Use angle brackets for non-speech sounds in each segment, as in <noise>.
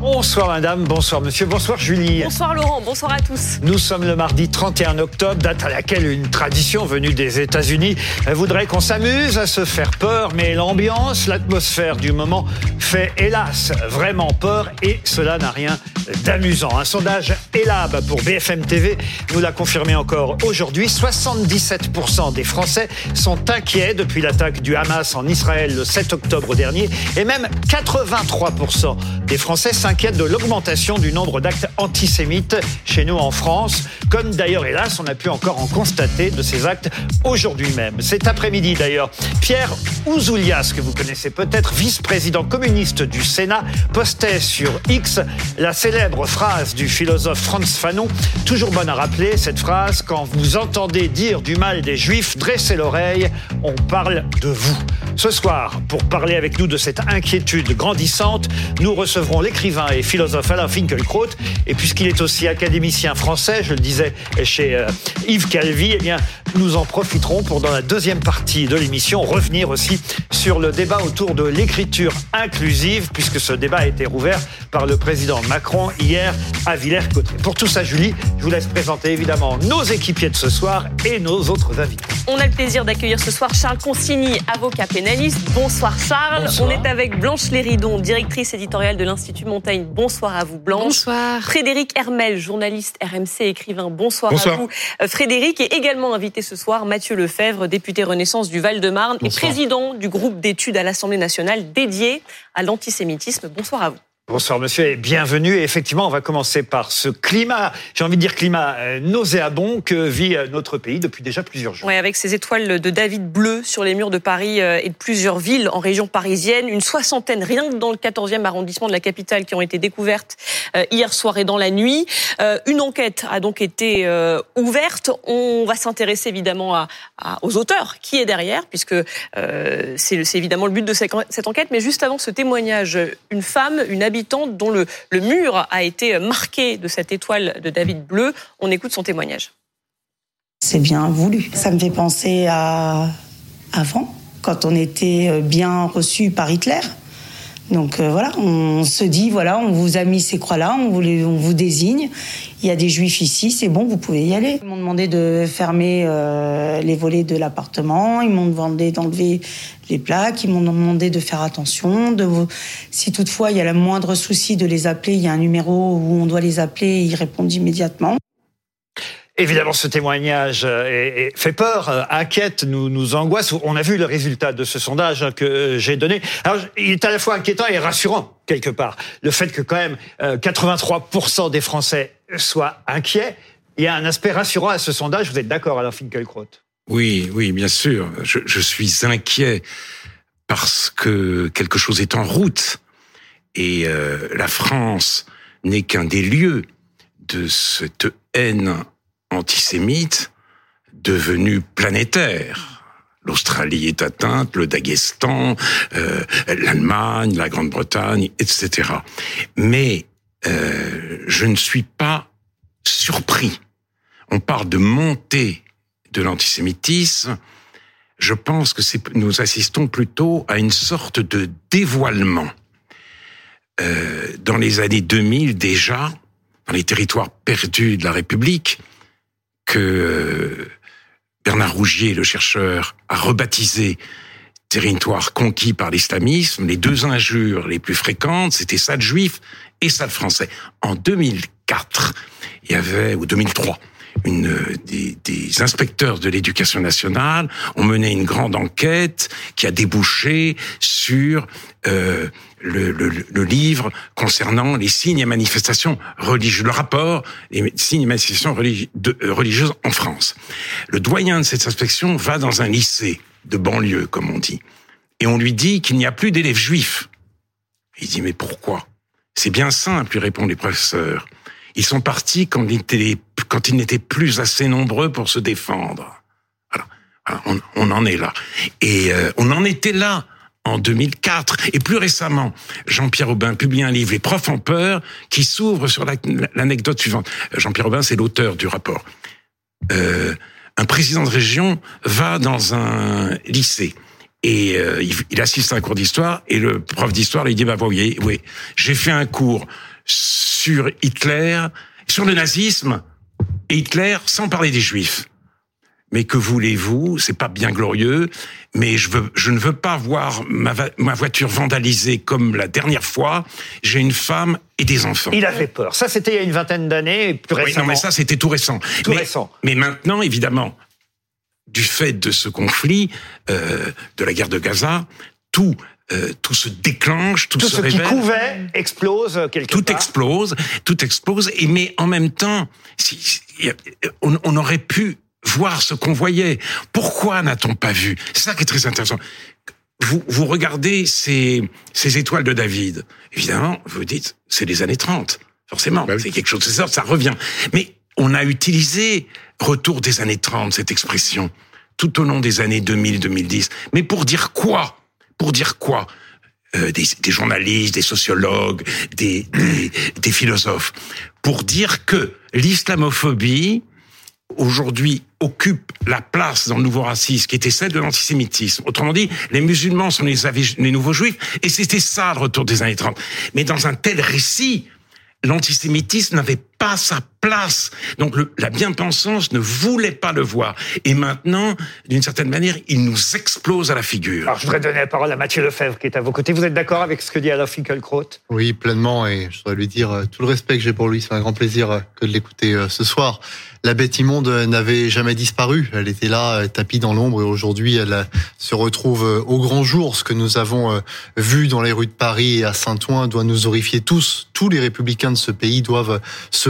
Bonsoir madame, bonsoir monsieur, bonsoir Julie. Bonsoir Laurent, bonsoir à tous. Nous sommes le mardi 31 octobre, date à laquelle une tradition venue des États-Unis voudrait qu'on s'amuse à se faire peur, mais l'ambiance, l'atmosphère du moment fait hélas vraiment peur et cela n'a rien d'amusant. Un sondage ELAB pour BFM TV nous l'a confirmé encore aujourd'hui. 77% des Français sont inquiets depuis l'attaque du Hamas en Israël le 7 octobre dernier et même 83% des Français s'inquiètent de l'augmentation du nombre d'actes antisémites chez nous en France, comme d'ailleurs hélas on a pu encore en constater de ces actes aujourd'hui même. Cet après-midi d'ailleurs, Pierre Ouzoulias, que vous connaissez peut-être, vice-président communiste du Sénat, postait sur X la célèbre phrase du philosophe Franz Fanon, toujours bonne à rappeler, cette phrase, quand vous entendez dire du mal des juifs, dressez l'oreille, on parle de vous. Ce soir, pour parler avec nous de cette inquiétude grandissante, nous recevrons l'écrivain et philosophe Alain Finkielkraut. Et puisqu'il est aussi académicien français, je le disais chez euh, Yves Calvi, eh bien, nous en profiterons pour, dans la deuxième partie de l'émission, revenir aussi sur le débat autour de l'écriture inclusive, puisque ce débat a été rouvert par le président Macron hier à Villers-Cotterêts. Pour tout ça, Julie, je vous laisse présenter évidemment nos équipiers de ce soir et nos autres invités. On a le plaisir d'accueillir ce soir Charles Consigny, avocat pénaliste. Bonsoir Charles. Bonsoir. On est avec Blanche Léridon, directrice éditoriale de l'Institut Montaigne. Bonsoir à vous Blanche. Bonsoir. Frédéric Hermel, journaliste RMC, écrivain. Bonsoir, Bonsoir. à vous. Euh, Frédéric est également invité ce soir Mathieu Lefebvre, député Renaissance du Val-de-Marne et président du groupe d'études à l'Assemblée nationale dédié à l'antisémitisme. Bonsoir à vous. Bonsoir monsieur et bienvenue. Et effectivement, on va commencer par ce climat, j'ai envie de dire climat euh, nauséabond que vit euh, notre pays depuis déjà plusieurs jours. Ouais, avec ces étoiles de David bleues sur les murs de Paris euh, et de plusieurs villes en région parisienne, une soixantaine rien que dans le 14e arrondissement de la capitale qui ont été découvertes hier soir et dans la nuit. Une enquête a donc été ouverte. On va s'intéresser évidemment à, à- aux auteurs, qui est derrière, puisque euh, c'est évidemment le but de cette enquête. Mais juste avant ce témoignage, une femme, une habitante dont le, le mur a été marqué de cette étoile de David bleu, on écoute son témoignage. C'est bien voulu. Ça me fait penser à avant, quand on était bien reçu par Hitler. Donc euh, voilà, on se dit, voilà, on vous a mis ces croix-là, on vous, on vous désigne. Il y a des juifs ici, c'est bon, vous pouvez y aller. Ils m'ont demandé de fermer euh, les volets de l'appartement, ils m'ont demandé d'enlever les plaques, ils m'ont demandé de faire attention. De, si toutefois il y a le moindre souci de les appeler, il y a un numéro où on doit les appeler, ils répondent immédiatement. Évidemment, ce témoignage euh, fait peur, euh, inquiète, nous, angoisse. On a vu le résultat de ce sondage hein, que euh, j'ai donné. Alors, il est à la fois inquiétant et rassurant, quelque part. Le fait que quand même euh, 83% des Français soient inquiets, il y a un aspect rassurant à ce sondage. Vous êtes d'accord, Alain Finkielkraut? Oui, oui, bien sûr. Je, suis inquiet parce que quelque chose est en route et la France n'est qu'un des lieux de cette haine antisémite devenue planétaire. L'Australie est atteinte, le Daghestan, euh, l'Allemagne, la Grande-Bretagne, etc. Mais euh, je ne suis pas surpris. On parle de montée de l'antisémitisme, je pense que nous assistons plutôt à une sorte de dévoilement. Euh, dans les années 2000 déjà, dans les territoires perdus de la République, que euh, Bernard Rougier, le chercheur, a rebaptisé territoire conquis par l'islamisme, les deux injures les plus fréquentes, c'était sale juif et sale français. En 2004, il y avait, ou 2003, une, euh, des, des inspecteurs de l'éducation nationale ont mené une grande enquête qui a débouché sur euh, le, le, le livre concernant les signes et manifestations religieuses, le rapport les signes et manifestations euh, religieuses en France. Le doyen de cette inspection va dans un lycée de banlieue, comme on dit, et on lui dit qu'il n'y a plus d'élèves juifs. Il dit mais pourquoi? C'est bien simple, lui répondent les professeurs. Ils sont partis quand ils étaient, quand ils n'étaient plus assez nombreux pour se défendre. Voilà, Voilà, on, on en est là. Et euh, on en était là en 2004. Et plus récemment, Jean-Pierre Aubin publie un livre, Les profs en peur, qui s'ouvre sur la- l'anecdote suivante. Jean-Pierre Aubin, c'est l'auteur du rapport. Euh, un président de région va dans un lycée Et euh, il, il assiste à un cours d'histoire et le prof d'histoire lui dit bah vous voyez, oui, j'ai fait un cours sur Hitler, sur le nazisme et Hitler sans parler des juifs. Mais que voulez-vous? C'est pas bien glorieux, mais je veux, je ne veux pas voir ma, voiture vandalisée comme la dernière fois. J'ai une femme et des enfants. Il avait peur. Ça, c'était il y a une vingtaine d'années, plus Oui, récemment. non, mais ça, c'était tout récent. Tout mais, récent. Mais maintenant, évidemment, du fait de ce conflit, euh, de la guerre de Gaza, tout, euh, tout se déclenche, tout, tout se ce qui couvait explose quelque Tout part. explose, tout explose, et mais en même temps, si- si- y a- on, on aurait pu voir ce qu'on voyait. Pourquoi n'a-t-on pas vu? C'est ça qui est très intéressant. Vous, vous regardez ces, ces étoiles de David. Évidemment, vous dites, c'est les années 30. Forcément, Bah oui. c'est quelque chose, c'est ça, ça revient. Mais on a utilisé retour des années 30, cette expression, tout au long des années 2000-2010. Mais pour dire quoi? Pour dire quoi? Euh, des, des journalistes, des sociologues, des, des, des philosophes, pour dire que l'islamophobie aujourd'hui occupe la place dans le nouveau racisme qui était celle de l'antisémitisme. Autrement dit, les musulmans sont les, nouveaux juifs, et c'était ça le retour des années 30. Mais dans un tel récit, l'antisémitisme n'avait pas sa place. Donc le- la bien-pensance ne voulait pas le voir. Et maintenant, d'une certaine manière, il nous explose à la figure. Alors, je voudrais donner la parole à Mathieu Lefebvre, qui est à vos côtés. Vous êtes d'accord avec ce que dit Alain Finkielkraut? Oui, pleinement, et je voudrais lui dire euh, tout le respect que j'ai pour lui. C'est un grand plaisir euh, que de l'écouter euh, ce soir. La bête immonde n'avait jamais disparu. Elle était là, tapie dans l'ombre, et aujourd'hui, elle se retrouve au grand jour. Ce que nous avons vu dans les rues de Paris et à Saint-Ouen doit nous horrifier tous. Tous les républicains de ce pays doivent euh,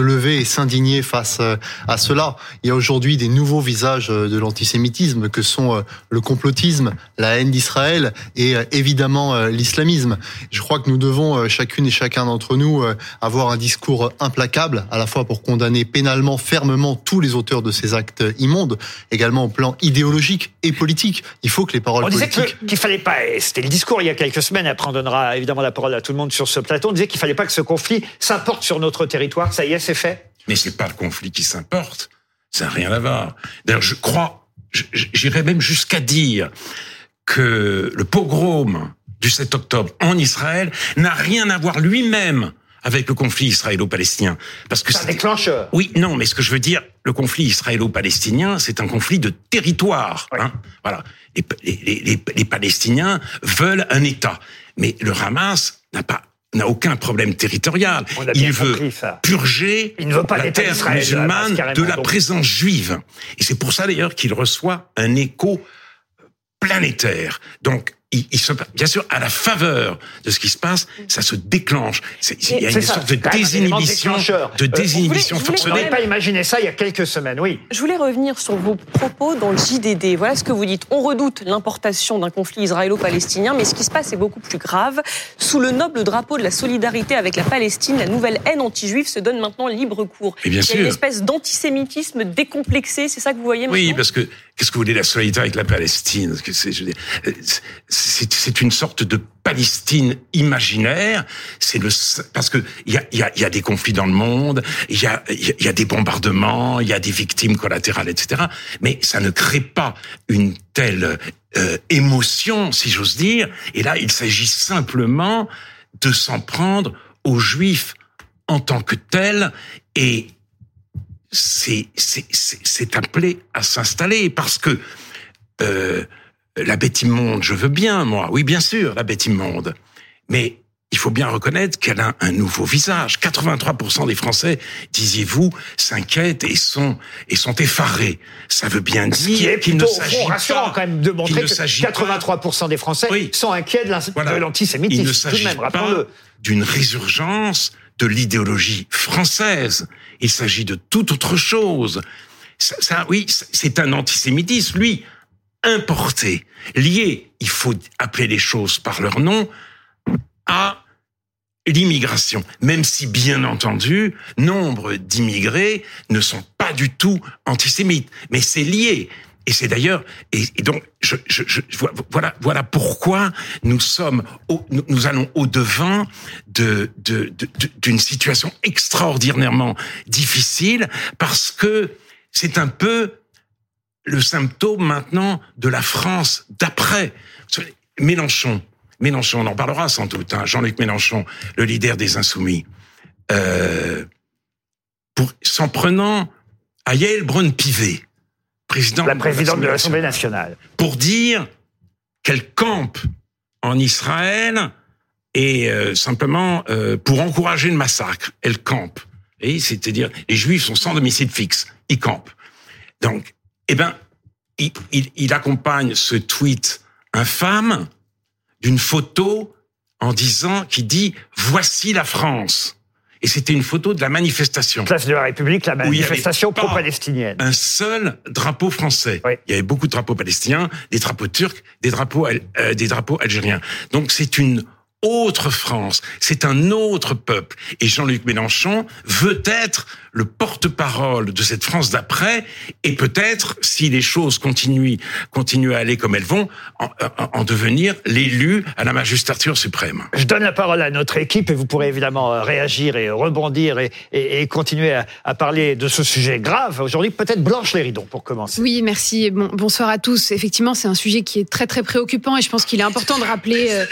se lever et s'indigner face euh, à cela. Il y a aujourd'hui des nouveaux visages euh, de l'antisémitisme que sont euh, le complotisme, la haine d'Israël et évidemment l'islamisme. Je crois que nous devons, chacune et chacun d'entre nous, avoir un discours implacable, à la fois pour condamner pénalement, fermement tous les auteurs de ces actes immondes, également au plan idéologique et politique. Il faut que les paroles On disait politiques... qu'il fallait pas, c'était le discours il y a quelques semaines, après on donnera évidemment la parole à tout le monde sur ce plateau, on disait qu'il fallait pas que ce conflit s'importe sur notre territoire. Ça y est, c'est fait Mais c'est pas le conflit qui s'importe. Ça n'a rien à voir. D'ailleurs, je crois, j'irais même jusqu'à dire que le pogrom du 7 octobre en Israël n'a rien à voir lui-même avec le conflit israélo-palestinien. Parce que C'est un déclencheur. oui, non, mais ce que je veux dire, le conflit israélo-palestinien, c'est un conflit de territoire. Oui. Hein, voilà. Les, les, les, les Palestiniens veulent un État, mais le Hamas n'a pas n'a aucun problème territorial. Il veut compris purger Il ne veut pas la terre musulmane de la Donc- présence juive. Et c'est pour ça d'ailleurs qu'il reçoit un écho planétaire. Donc, il, il se, bien sûr, à la faveur de ce qui se passe, ça se déclenche. Il y a une ça, sorte de désinhibition, déclencheur. de Euh, désinhibition vous voulez- vous forcenée. pas imaginé ça il y a quelques semaines, oui. Je voulais revenir sur vos propos dans le JDD. Voilà ce que vous dites. On redoute l'importation d'un conflit israélo-palestinien, mais ce qui se passe est beaucoup plus grave. Sous le noble drapeau de la solidarité avec la Palestine, la nouvelle haine anti-juive se donne maintenant libre cours. Et bien Il y a une espèce d'antisémitisme décomplexé, c'est ça que vous voyez maintenant? Oui, parce que qu'est-ce que vous voulez la solidarité avec la Palestine? Parce que c'est, je veux dire, euh, c'est, une sorte de Palestine imaginaire. C'est le parce que il y a, y, a, y a des conflits dans le monde, il y a, y a des bombardements, il y a des victimes collatérales, etc. Mais ça ne crée pas une telle euh, émotion, si j'ose dire. Et là, il s'agit simplement de s'en prendre aux Juifs en tant que tels et c'est appelé à s'installer parce que euh, la bête immonde, je veux bien moi, oui bien sûr la bête immonde, mais il faut bien reconnaître qu'elle a un nouveau visage. 83% des Français, disiez-vous, s'inquiètent et sont et sont effarés. Ça veut bien dire qu'il ne s'agit rassurant pas quand même de montrer que s'agit pas 83% des Français Oui. sont inquiets de Voilà. de Il ne l'antisémitisme. S'agit pas d'une résurgence de l'idéologie française. Il s'agit de toute autre chose. Ça, ça, oui, c'est un antisémitisme, lui, importé, lié, il faut appeler les choses par leur nom, à l'immigration. Même si, bien entendu, nombre d'immigrés ne sont pas du tout antisémites. Mais c'est lié. Et c'est d'ailleurs, et, donc, je, je, voilà, voilà pourquoi nous sommes, au, nous, allons au devant de, de, de, d'une situation extraordinairement difficile, parce que c'est un peu le symptôme maintenant de la France d'après. Mélenchon, Mélenchon, on en parlera sans doute, hein, Jean-Luc Mélenchon, le leader des Insoumis, euh, pour s'en prenant à Yael Braun-Pivet, président la présidente de l'Assemblée nationale, pour dire qu'elle campe en Israël et euh, simplement euh, pour encourager le massacre, elle campe. Et c'est-à-dire les Juifs sont sans domicile fixe, ils campent. Donc, eh ben, il, il, il accompagne ce tweet infâme d'une photo en disant qui dit voici la France. Et c'était une photo de la manifestation. Place de la République, la manifestation pro-palestinienne. Un seul drapeau français. Oui. Il y avait beaucoup de drapeaux palestiniens, des drapeaux turcs, des drapeaux, euh, des drapeaux algériens. Donc c'est une autre France, c'est un autre peuple. Et Jean-Luc Mélenchon veut être le porte-parole de cette France d'après, et peut-être, si les choses continuent, continuent à aller comme elles vont, en, en devenir l'élu à la magistrature suprême. Je donne la parole à notre équipe, et vous pourrez évidemment euh, réagir et rebondir et, et, et continuer à, à, parler de ce sujet grave. Aujourd'hui, peut-être Blanche Léridon, pour commencer. Oui, merci. Bon, bonsoir à tous. Effectivement, c'est un sujet qui est très très préoccupant, et je pense qu'il est important de rappeler euh,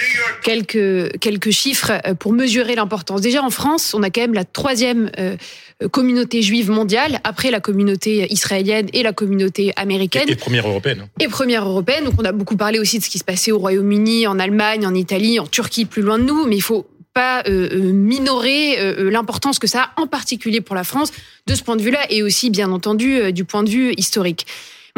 quelques quelques chiffres euh, pour mesurer l'importance. Déjà en France, on a quand même la troisième euh, communauté juive mondiale après la communauté israélienne et la communauté américaine. Et, première européenne. Et première européenne. Donc on a beaucoup parlé aussi de ce qui se passait au Royaume-Uni, en Allemagne, en Italie, en Turquie, plus loin de nous. Mais il faut pas euh, minorer l'importance que ça a, en particulier pour la France, de ce point de vue-là, et aussi, bien entendu, du point de vue historique.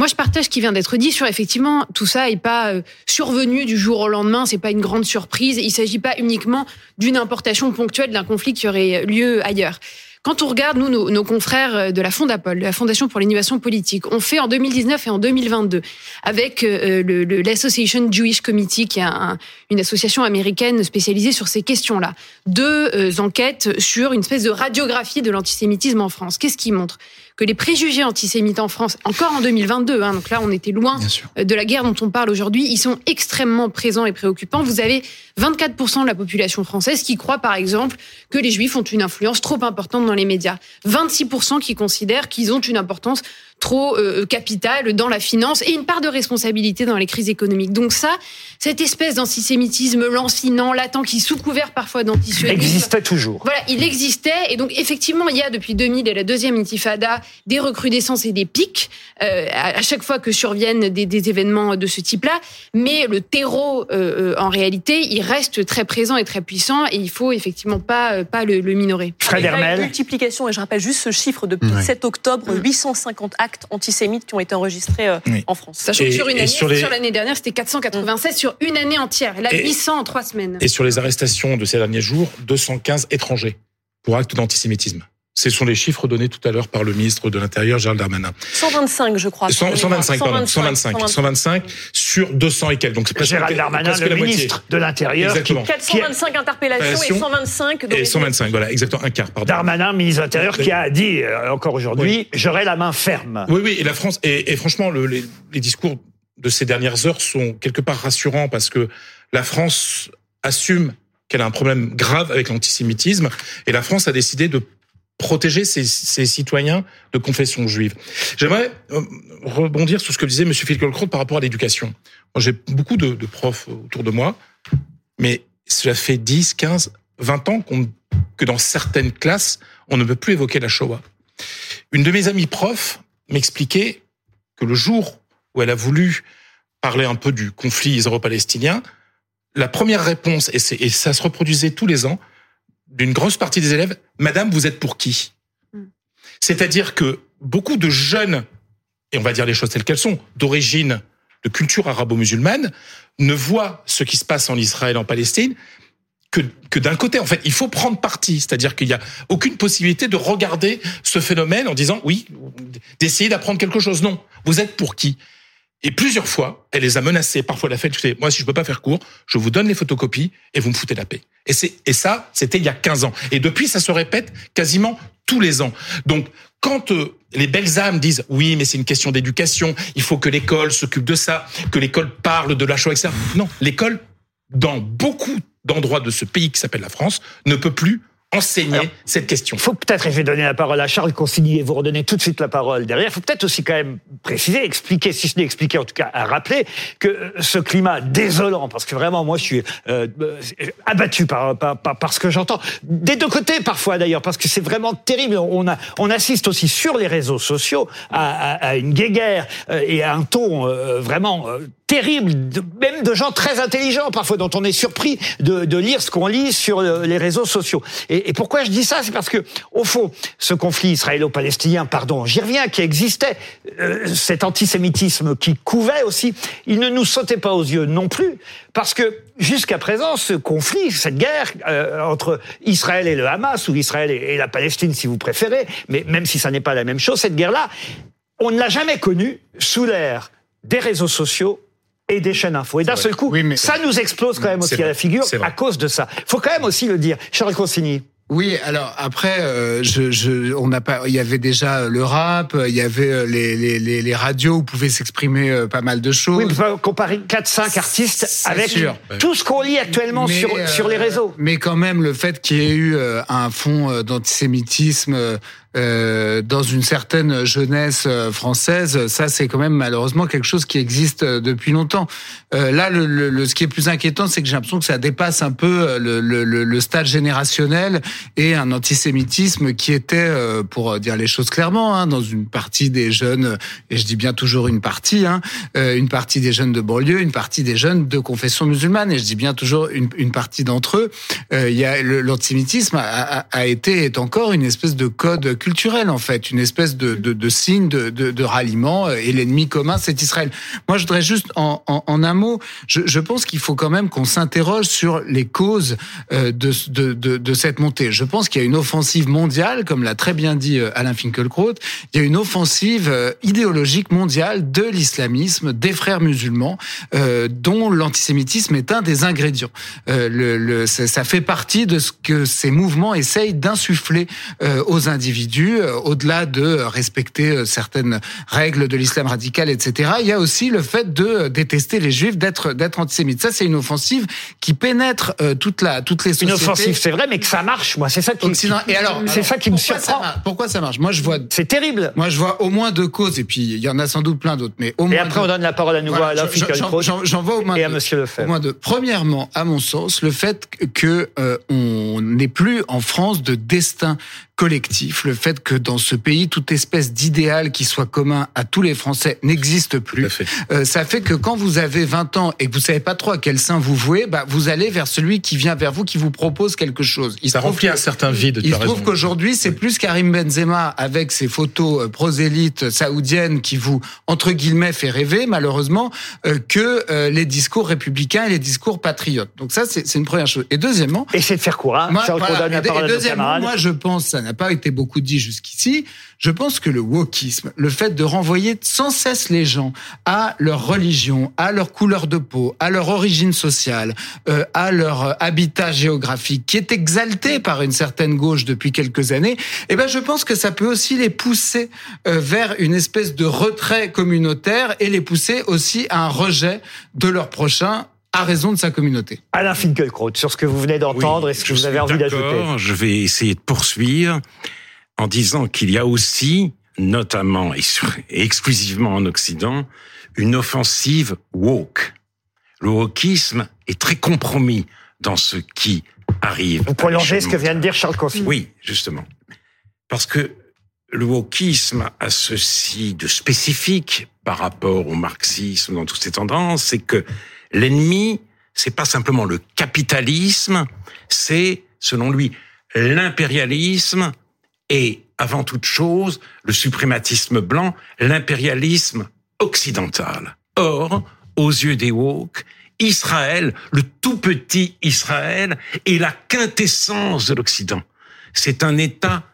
Moi, je partage ce qui vient d'être dit sur effectivement tout ça est pas survenu du jour au lendemain. C'est pas une grande surprise. Il s'agit pas uniquement d'une importation ponctuelle d'un conflit qui aurait lieu ailleurs. Quand on regarde, nous, nos, confrères de la Fondapol, la Fondation pour l'innovation politique, on fait en 2019 et en 2022, avec euh, l'Association Jewish Committee, qui est un, une association américaine spécialisée sur ces questions-là, deux euh, enquêtes sur une espèce de radiographie de l'antisémitisme en France. Qu'est-ce qui montre? Que les préjugés antisémites en France, encore en 2022, hein, donc là on était loin de la guerre dont on parle aujourd'hui, ils sont extrêmement présents et préoccupants. Vous avez 24% de la population française qui croit par exemple que les juifs ont une influence trop importante dans les médias. 26% qui considèrent qu'ils ont une importance trop euh, capitale dans la finance et une part de responsabilité dans les crises économiques. Donc ça, cette espèce d'antisémitisme lancinant, latent, qui sous couvert parfois d'antisionisme... Existait toujours. Voilà, il existait. Et donc effectivement, il y a depuis 2000 et la deuxième intifada des recrudescences et des pics euh, à chaque fois que surviennent des, des événements de ce type-là. Mais le terreau, euh, en réalité, il reste très présent et très puissant et il faut effectivement pas, pas le, le minorer. Fred Hermel. multiplication, et je rappelle juste ce chiffre, depuis ouais. 7 octobre, 850 actes antisémites qui ont été enregistrés euh, oui. en France. Sachant que sur une année, sur l'année les... dernière, c'était 496 mmh. sur une année entière. Et là, et, 800 en trois semaines. Et sur les arrestations de ces derniers jours, 215 étrangers pour actes d'antisémitisme. Ce sont les chiffres donnés tout à l'heure par le ministre de l'Intérieur, Gérald Darmanin. 125, je crois. 100, 125, pardon, 125, 125, 125 sur 200 et quelques. Donc c'est presque Gérald Darmanin, presque le ministre de l'Intérieur. Exactement. 425 interpellations et 125 Et 125, voilà, exactement, un quart, pardon. Darmanin, ministre de l'Intérieur, qui a dit euh, encore aujourd'hui, oui. j'aurai la main ferme. Oui, oui, et la France, et, et franchement, le, les, les discours de ces dernières heures sont quelque part rassurants parce que la France assume qu'elle a un problème grave avec l'antisémitisme et la France a décidé de protéger ses, citoyens de confession juive. J'aimerais rebondir sur ce que disait M. Finkielkraut par rapport à l'éducation. J'ai beaucoup de, profs autour de moi, mais cela fait 10, 15, 20 ans qu que dans certaines classes, on ne peut plus évoquer la Shoah. Une de mes amies profs m'expliquait que le jour où elle a voulu parler un peu du conflit israélo-palestinien, la première réponse, et ça se reproduisait tous les ans, d'une grosse partie des élèves, Madame, vous êtes pour qui mm. C'est-à-dire que beaucoup de jeunes, et on va dire les choses telles qu'elles sont, d'origine de culture arabo-musulmane, ne voient ce qui se passe en Israël, en Palestine, que, que d'un côté, en fait, il faut prendre parti, c'est-à-dire qu'il n'y a aucune possibilité de regarder ce phénomène en disant oui, d'essayer d'apprendre quelque chose. Non, vous êtes pour qui et plusieurs fois, elle les a menacés. Parfois, la fête, je moi, si je peux pas faire court, je vous donne les photocopies et vous me foutez la paix. Et c'est, et ça, c'était il y a 15 ans. Et depuis, ça se répète quasiment tous les ans. Donc, quand euh, les belles âmes disent oui, mais c'est une question d'éducation, il faut que l'école s'occupe de ça, que l'école parle de la Shoah, etc. Non, l'école, dans beaucoup d'endroits de ce pays qui s'appelle la France, ne peut plus enseigner Alors, cette question. Il faut peut-être, et je vais donner la parole à Charles Consigny et vous redonner tout de suite la parole derrière, il faut peut-être aussi quand même préciser, expliquer, si ce n'est expliquer, en tout cas à rappeler que euh, ce climat désolant, parce que vraiment moi je suis euh, euh, abattu par, par, par, par ce que j'entends, des deux côtés parfois d'ailleurs, parce que c'est vraiment terrible. On, a, on assiste aussi sur les réseaux sociaux à, à, à une guéguerre euh, et à un ton euh, vraiment euh, terrible, même de gens très intelligents parfois, dont on est surpris de, de lire ce qu'on lit sur euh, les réseaux sociaux. Et, et pourquoi je dis ça? C'est parce que, au fond, ce conflit israélo-palestinien, pardon, j'y reviens, qui existait, euh, cet antisémitisme qui couvait aussi, il ne nous sautait pas aux yeux non plus, parce que jusqu'à présent, ce conflit, cette guerre euh, entre Israël et le Hamas, ou Israël et, et la Palestine, si vous préférez, mais même si ça n'est pas la même chose, cette guerre-là, on ne l'a jamais connue sous l'ère des réseaux sociaux et des chaînes info. Et d'un seul coup, Oui, mais- ça nous explose quand même aussi à la figure à cause de ça. faut quand même aussi le dire. Charles Consigny. Oui, alors après, euh, je, je, on n'a pas, il y avait déjà le rap, il y avait euh, les, les, les, les radios où on pouvait s'exprimer euh, pas mal de choses. Oui, mais faut comparer 4-5 artistes avec sûr. tout ce qu'on lit actuellement Mais, sur, euh, sur les réseaux. Mais quand même, le fait qu'il y ait eu euh, un fond euh, d'antisémitisme euh, dans une certaine jeunesse euh, française, ça c'est quand même malheureusement quelque chose qui existe euh, depuis longtemps. Euh, là, le, le, ce qui est plus inquiétant, c'est que j'ai l'impression que ça dépasse un peu le, le, stade générationnel et un antisémitisme qui était, pour dire les choses clairement, hein, dans une partie des jeunes, et je dis bien toujours une partie, hein, une partie des jeunes de banlieue, une partie des jeunes de confession musulmane, et je dis bien toujours une, une partie d'entre eux. Euh, l'antisémitisme a, a, a été est encore une espèce de code culturel en fait, une espèce de, de, signe de, de, ralliement. euh, Et l'ennemi commun, c'est Israël. Moi, je voudrais juste en, en, un mot, je, je pense qu'il faut quand même qu'on s'interroge sur les causes euh, de, cette montée. Je pense qu'il y a une offensive mondiale, comme l'a très bien dit euh, Alain Finkielkraut. Il y a une offensive idéologique mondiale de l'islamisme, des frères musulmans, dont l'antisémitisme est un des ingrédients. Le, le, ça, fait partie de ce que ces mouvements essayent d'insuffler aux individus, euh, au-delà de respecter euh, certaines règles de l'islam radical, etc. Il y a aussi le fait de euh, détester les juifs, d'être d'être antisémite. Ça, c'est une offensive qui pénètre toute la toutes les Une sociétés. offensive, c'est vrai, mais que ça marche, moi. C'est ça qui, Occident. Et alors, c'est ça qui me ça surprend. Pourquoi ça marche? Moi, je vois C'est terrible. moi, je vois au moins deux causes, et puis il y en a sans doute plein d'autres, mais au Et moins. après, deux. on donne la parole à nouveau Voilà, à j'en- vois au moins et à deux. Monsieur Au Lefebvre. moins deux. Premièrement, à mon sens, le fait que euh, on n'est plus en France de destin collectif, le fait que dans ce pays, toute espèce d'idéal qui soit commun à tous les Français n'existe plus. Fait. Euh, ça fait que quand vous avez 20 ans et que vous savez pas trop à quel sein vous vouez, bah, vous allez vers celui qui vient vers vous, qui vous propose quelque chose. Il Ça remplit que- un certain vide. il se trouve qu'aujourd'hui, c'est plus Karim Benzema avec ses photos euh, prosélytes saoudiennes qui vous, entre guillemets, fait rêver, malheureusement, euh, que euh, les discours républicains et les discours patriotes. Donc ça, c'est c'est une première chose. Et deuxièmement, Essayez de faire court, hein. moi, voilà, et- deuxièmement, moi, je pense, ça n'a pas été beaucoup dit jusqu'ici, je pense que le wokisme, le fait de renvoyer sans cesse les gens à leur religion, à leur couleur de peau, à leur origine sociale, euh, à leur euh, habitat géographique, qui est exalté par une certaine gauche depuis quelques années, eh ben, je pense que ça peut aussi les pousser euh, vers une espèce de retrait communautaire et les pousser aussi à un rejet de leur prochain à raison de sa communauté. Alain Finkielkraut, sur ce que vous venez d'entendre Oui, et ce que je vous avez envie d'ajouter. d'accord. Je vais essayer de poursuivre en disant qu'il y a aussi, notamment et, exclusivement en Occident, une offensive woke. Le wokisme est très compromis dans ce qui arrive. Vous prolongez ce que vient de dire Charles Consigny. Oui, justement. Parce que le wokisme a ceci de spécifique par rapport au marxisme dans toutes ces tendances, c'est que l'ennemi, c'est pas simplement le capitalisme, c'est, selon lui, l'impérialisme et, avant toute chose, le suprématisme blanc, l'impérialisme occidental. Or, aux yeux des woke, Israël, le tout petit Israël, est la quintessence de l'Occident. C'est un État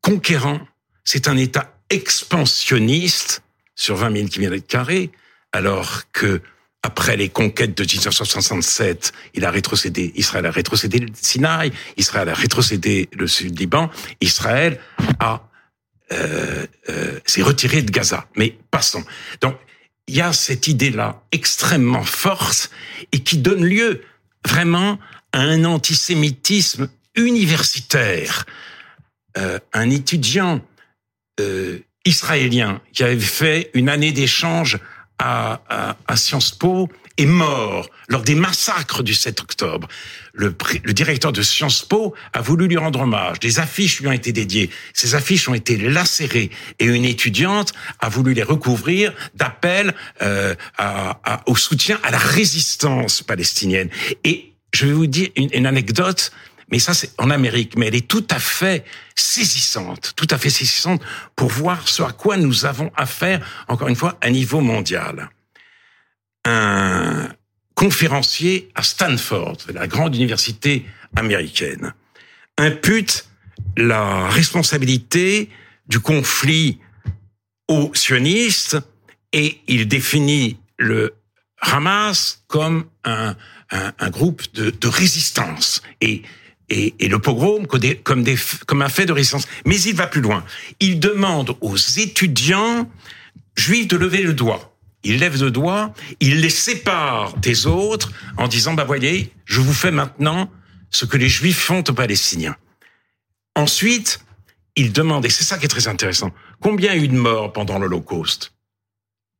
conquérant, c'est un État expansionniste sur 20 000 kilomètres carrés, alors que après les conquêtes de 1967, il a rétrocédé, Israël a rétrocédé le Sinaï, Israël a rétrocédé le sud Liban, Israël a euh, euh, s'est retiré de Gaza. Mais passons. Donc il y a cette idée-là extrêmement forte et qui donne lieu vraiment à un antisémitisme universitaire, euh, un étudiant euh, israélien qui avait fait une année d'échange à, à, à Sciences Po est mort lors des massacres du 7 octobre. Le, le, directeur de Sciences Po a voulu lui rendre hommage. Des affiches lui ont été dédiées. Ces affiches ont été lacérées et une étudiante a voulu les recouvrir d'appel euh, au soutien à la résistance palestinienne. Et je vais vous dire une, une anecdote mais ça c'est en Amérique, mais elle est tout à fait saisissante, tout à fait saisissante pour voir ce à quoi nous avons affaire, encore une fois, à niveau mondial. Un conférencier à Stanford, la grande université américaine, impute la responsabilité du conflit aux sionistes et il définit le Hamas comme un, un, groupe de, de résistance. Et et, le pogrom comme, un fait de résistance. Mais il va plus loin. Il demande aux étudiants juifs de lever le doigt. Il lève le doigt, il les sépare des autres en disant, bah voyez, je vous fais maintenant ce que les juifs font aux Palestiniens. Ensuite, il demande, et c'est ça qui est très intéressant, combien a eu de morts pendant l'Holocauste?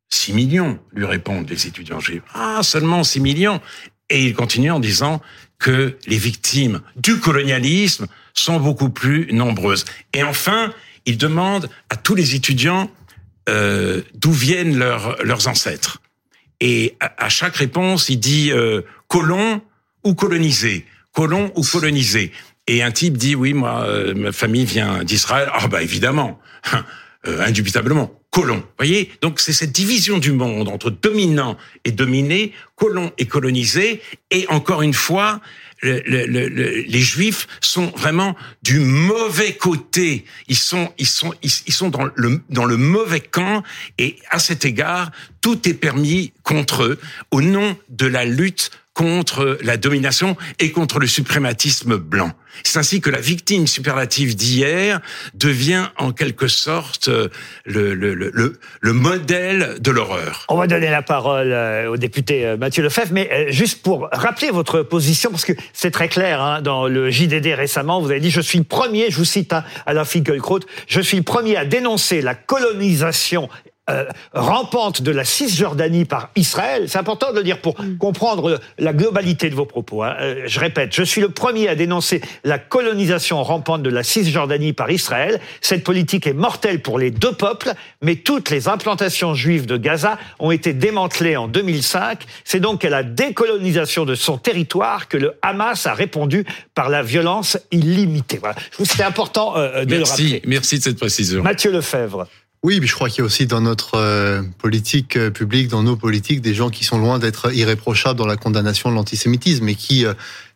6 millions, lui répondent les étudiants juifs. Ah, seulement 6 millions. Et il continue en disant, que les victimes du colonialisme sont beaucoup plus nombreuses. Et enfin, il demande à tous les étudiants euh, d'où viennent leurs, leurs ancêtres. Et à, chaque réponse, il dit euh, colon ou colonisé, colon ou colonisé. Et un type dit oui, moi, euh, ma famille vient d'Israël. Ah bah évidemment, euh, indubitablement colon. Voyez, donc c'est cette division du monde entre dominant et dominé, colon et colonisé, et encore une fois, le, le, le, les Juifs sont vraiment du mauvais côté. Ils sont, ils sont, ils, ils sont dans le dans le mauvais camp, et à cet égard, tout est permis contre eux au nom de la lutte contre la domination et contre le suprématisme blanc. C'est ainsi que la victime superlative d'hier devient en quelque sorte le, le, le, le modèle de l'horreur. On va donner la parole au député Mathieu Lefebvre, mais juste pour rappeler votre position, parce que c'est très clair, hein, dans le JDD récemment, vous avez dit, je suis le premier, je vous cite hein, Alain Finkielkraut, je suis le premier à dénoncer la colonisation euh, rampante de la Cisjordanie par Israël. C'est important de le dire pour mm. comprendre la globalité de vos propos. Hein. Euh, je répète, je suis le premier à dénoncer la colonisation rampante de la Cisjordanie par Israël. Cette politique est mortelle pour les deux peuples, mais toutes les implantations juives de Gaza ont été démantelées en 2005. C'est donc à la décolonisation de son territoire que le Hamas a répondu par la violence illimitée. Voilà. C'était important euh, de merci, le rappeler. Merci de cette précision. Mathieu Lefebvre. Oui, mais je crois qu'il y a aussi dans notre euh, politique euh, publique, dans nos politiques, des gens qui sont loin d'être irréprochables dans la condamnation de l'antisémitisme et qui euh,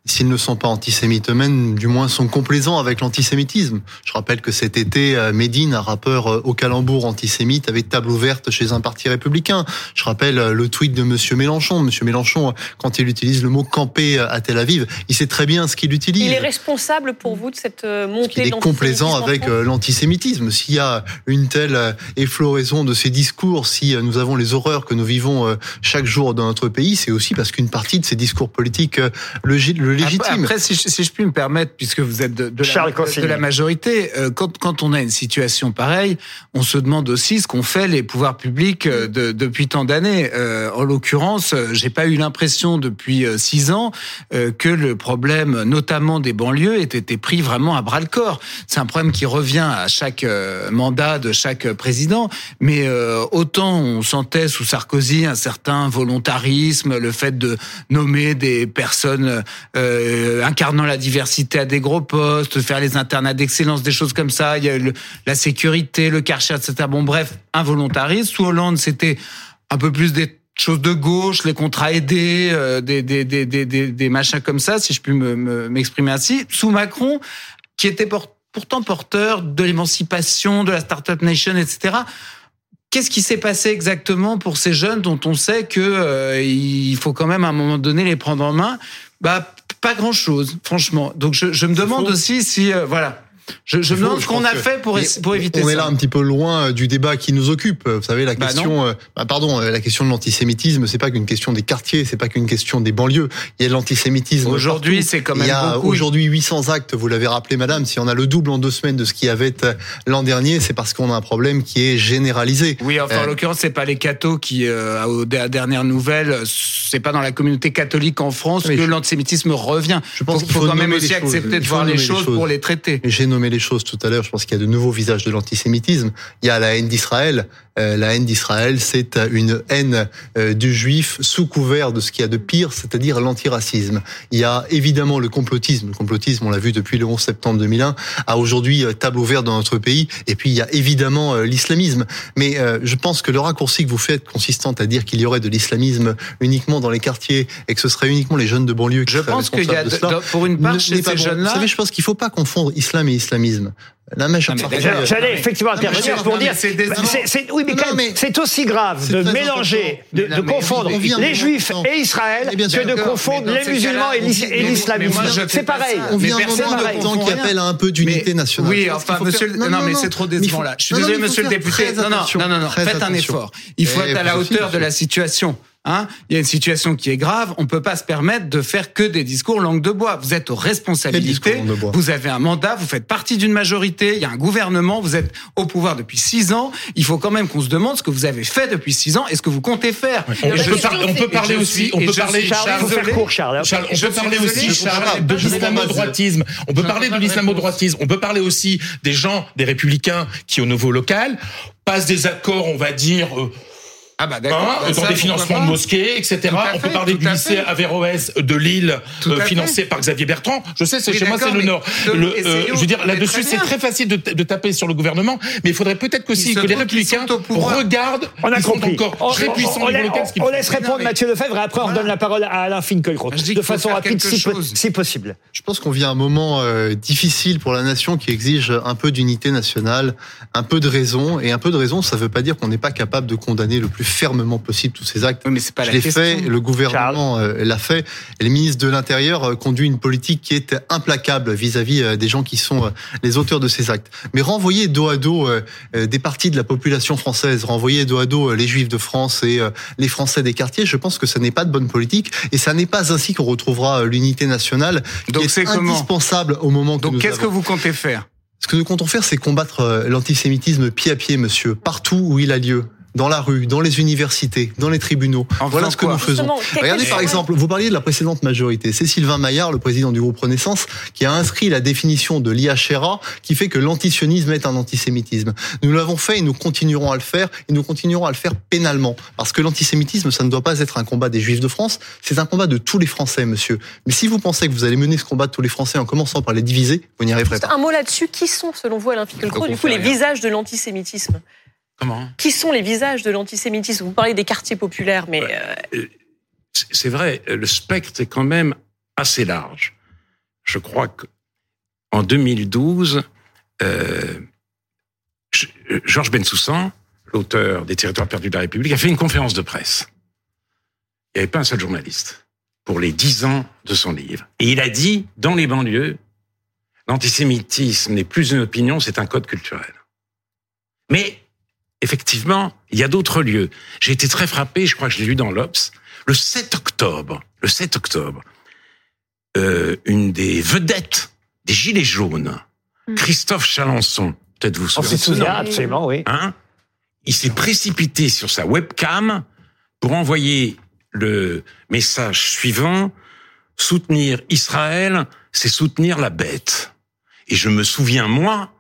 s'ils ne sont pas antisémites eux-mêmes, du moins sont complaisants avec l'antisémitisme. Je rappelle que cet été, Médine, un rappeur au calembour antisémite, avait table ouverte chez un parti républicain. Je rappelle le tweet de Monsieur Mélenchon. Monsieur Mélenchon, quand il utilise le mot camper à Tel Aviv, il sait très bien ce qu'il utilise. Il est responsable pour vous de cette montée Il est complaisant avec l'antisémitisme. S'il y a une telle effloraison de ces discours, si nous avons les horreurs que nous vivons chaque jour dans notre pays, c'est aussi parce qu'une partie de ces discours politiques le, le légitime. Après, si, je, si, je, puis me permettre, puisque vous êtes de, de, la, de la, majorité, quand, quand, on a une situation pareille, on se demande aussi ce qu'ont fait les pouvoirs publics de, depuis tant d'années. Euh, en l'occurrence, j'ai pas eu l'impression depuis six ans euh, que le problème, notamment des banlieues, ait été pris vraiment à bras le corps. C'est un problème qui revient à chaque mandat de chaque président, mais euh, autant on sentait sous Sarkozy un certain volontarisme, le fait de nommer des personnes euh, incarnant la diversité à des gros postes, faire les internats d'excellence, des choses comme ça. Il y a la sécurité, le Karcher, etc. Bon, bref, un. Sous Hollande, c'était un peu plus des choses de gauche, les contrats aidés, euh, des, machins comme ça, si je puis m'exprimer me, ainsi. Sous Macron, qui était pourtant porteur de l'émancipation, de la Startup Nation, etc. Qu'est-ce qui s'est passé exactement pour ces jeunes dont on sait que euh, il faut quand même à un moment donné les prendre en main? Bah pas grand-chose, franchement. Donc je, je me demande aussi si euh, voilà. Je, je me Il demande ce qu'on a fait pour, éviter on ça. est là un petit peu loin euh, du débat qui nous occupe. Vous savez, la Bah question, euh, bah pardon, euh, la question de l'antisémitisme, c'est pas qu'une question des quartiers, c'est pas qu'une question des banlieues. Il y a de l'antisémitisme. Aujourd'hui, c'est quand Il même y a aujourd'hui 800 actes. Vous l'avez rappelé, madame. Si on a le double en deux semaines de ce qu'il y avait l'an dernier, c'est parce qu'on a un problème qui est généralisé. Oui, enfin, en l'occurrence, c'est pas les cathos qui, euh, aux der- dernières nouvelles, c'est pas dans la communauté catholique en France que je- l'antisémitisme revient. Je pense qu'il faut faut quand même aussi accepter de Il voir les choses choses. pour les traiter. Nommé les choses tout à l'heure. Je pense qu'il y a de nouveaux visages de l'antisémitisme. Il y a la haine d'Israël. Euh, la haine d'Israël, c'est une haine euh, du juif sous couvert de ce qu'il y a de pire, c'est-à-dire l'antiracisme. Il y a évidemment le complotisme. Le complotisme, on l'a vu depuis le 11 septembre 2001, a aujourd'hui euh, table ouverte dans notre pays. Et puis il y a évidemment euh, l'islamisme. Mais je pense que le raccourci que vous faites, consistant à dire qu'il y aurait de l'islamisme uniquement dans les quartiers et que ce serait uniquement les jeunes de banlieue qui Je seraient pense qu'il y a, responsables de cela, pour une part, ne- chez ces bon. Jeunes-là, savez, je pense qu'il faut pas confondre islam et islamisme. La majeure partie-. J'allais effectivement intervenir pour dire. c'est oui, mais, mais- c'est aussi grave de mélanger, de, confondre les juifs et Israël Eh que de confondre les musulmans et l'islamisme. C'est pareil. On vient d'un moment qui appelle à un peu d'unité nationale. Oui, enfin, monsieur, non, mais c'est trop décevant là. Je suis désolé, monsieur le député. Non, non, non, Faites un effort. Il faut être à la hauteur de la situation. Hein il y a une situation qui est grave. On peut pas se permettre de faire que des discours langue de bois. Vous êtes aux responsabilités. Vous avez un mandat. Vous faites partie d'une majorité. Il y a un gouvernement. Vous êtes au pouvoir depuis six ans. Il faut quand même qu'on se demande ce que vous avez fait depuis six ans et ce que vous comptez faire. On, Et peut, je- par- on peut et parler aussi, on peut parler, Charles, on peut parler aussi, Charles, de l'islamo-droitisme. On peut parler de l'islamo-droitisme. On peut parler aussi des gens, des républicains qui, au niveau local, passent des accords, on va dire, euh, Ah bah hein, d'accord. Bah, dans ça, des financements de mosquées, etc. On peut parler du lycée. Averroès de Lille, euh, fait. financé par Xavier Bertrand. Je sais, c'est Oui, chez moi, c'est le Nord. Le, euh, je veux dire, là-dessus, c'est très facile de, de taper sur le gouvernement, mais il faudrait peut-être aussi se que les républicains regardent, On a ils sont compris. encore On, très on- puissants on on me laisse répondre mais- Mathieu Lefebvre et après on Voilà. donne la parole à Alain Finkielkraut. Dis De façon rapide, si possible. Je pense qu'on vit un moment euh, difficile pour la nation qui exige un peu d'unité nationale, un peu de raison. Et un peu de raison, ça ne veut pas dire qu'on n'est pas capable de condamner le plus fermement possible tous ces actes. Oui, mais c'est pas Je la l'ai question. fait, le gouvernement euh, l'a fait. Et le ministre de l'Intérieur euh, conduit une politique qui est implacable vis-à-vis euh, des gens qui sont les auteurs de ces actes. Mais renvoyer dos à dos des parties de la population française, renvoyer dos à dos les Juifs de France et les Français des quartiers, je pense que ce n'est pas de bonne politique. Et ça n'est pas ainsi qu'on retrouvera l'unité nationale qui Donc est indispensable au moment que Donc qu'est-ce que vous comptez faire? Ce que nous comptons faire, c'est combattre l'antisémitisme pied à pied, monsieur, partout où il a lieu. Dans la rue, dans les universités, dans les tribunaux. En voilà ce que nous faisons. Regardez par exemple, vous parliez de la précédente majorité. C'est Sylvain Maillard, le président du groupe Renaissance, qui a inscrit la définition de l'IHRA qui fait que l'antisionisme est un antisémitisme. Nous l'avons fait et nous continuerons à le faire et nous continuerons à le faire pénalement. Parce que l'antisémitisme, ça ne doit pas être un combat des Juifs de France, c'est un combat de tous les Français, monsieur. Mais si vous pensez que vous allez mener ce combat de tous les Français en commençant par les diviser, vous n'y arriverez pas. Un mot là-dessus, qui sont, selon vous, Alain on du coup, les rien. visages de l'antisémitisme? Comment? Qui sont les visages de l'antisémitisme? Vous parlez des quartiers populaires, mais euh, c'est vrai, le spectre est quand même assez large. Je crois que en 2012, euh, J- euh, Georges Bensoussan, l'auteur des Territoires perdus de la République, a fait une conférence de presse. Il n'y avait pas un seul journaliste pour les dix ans de son livre. Et il a dit, dans les banlieues, l'antisémitisme n'est plus une opinion, c'est un code culturel. Mais effectivement, il y a d'autres lieux. J'ai été très frappé, je crois que je l'ai lu dans l'Obs, le 7 octobre, le 7 octobre, euh, une des vedettes des Gilets jaunes, Mm. Christophe Chalençon, peut-être vous On souvenez nom, souvient absolument, oui. hein, il s'est précipité sur sa webcam pour envoyer le message suivant soutenir Israël, c'est soutenir la bête. Et je me souviens moi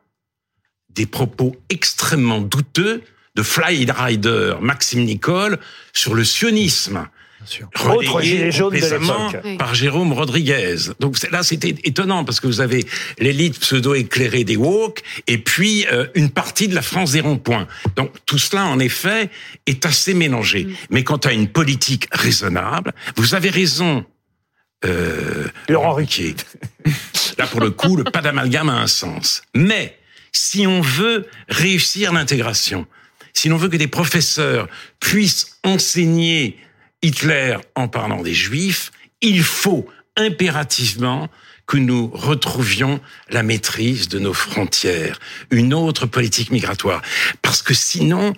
des propos extrêmement douteux de Fly Rider Maxime Nicole sur le sionisme. Bien sûr. Autre gilet jaune de par Jérôme Rodriguez. Donc là, c'était étonnant parce que vous avez l'élite pseudo-éclairée des woke et puis euh, une partie de la France des ronds-points. Donc tout cela, en effet, est assez mélangé. Mais quant à une politique raisonnable, vous avez raison. Euh, Laurent Ruquier. <laughs> Là, pour le coup, le pas d'amalgame a un sens. Mais si on veut réussir l'intégration, si l'on veut que des professeurs puissent enseigner Hitler en parlant des Juifs, il faut impérativement que nous retrouvions la maîtrise de nos frontières, une autre politique migratoire. Parce que sinon,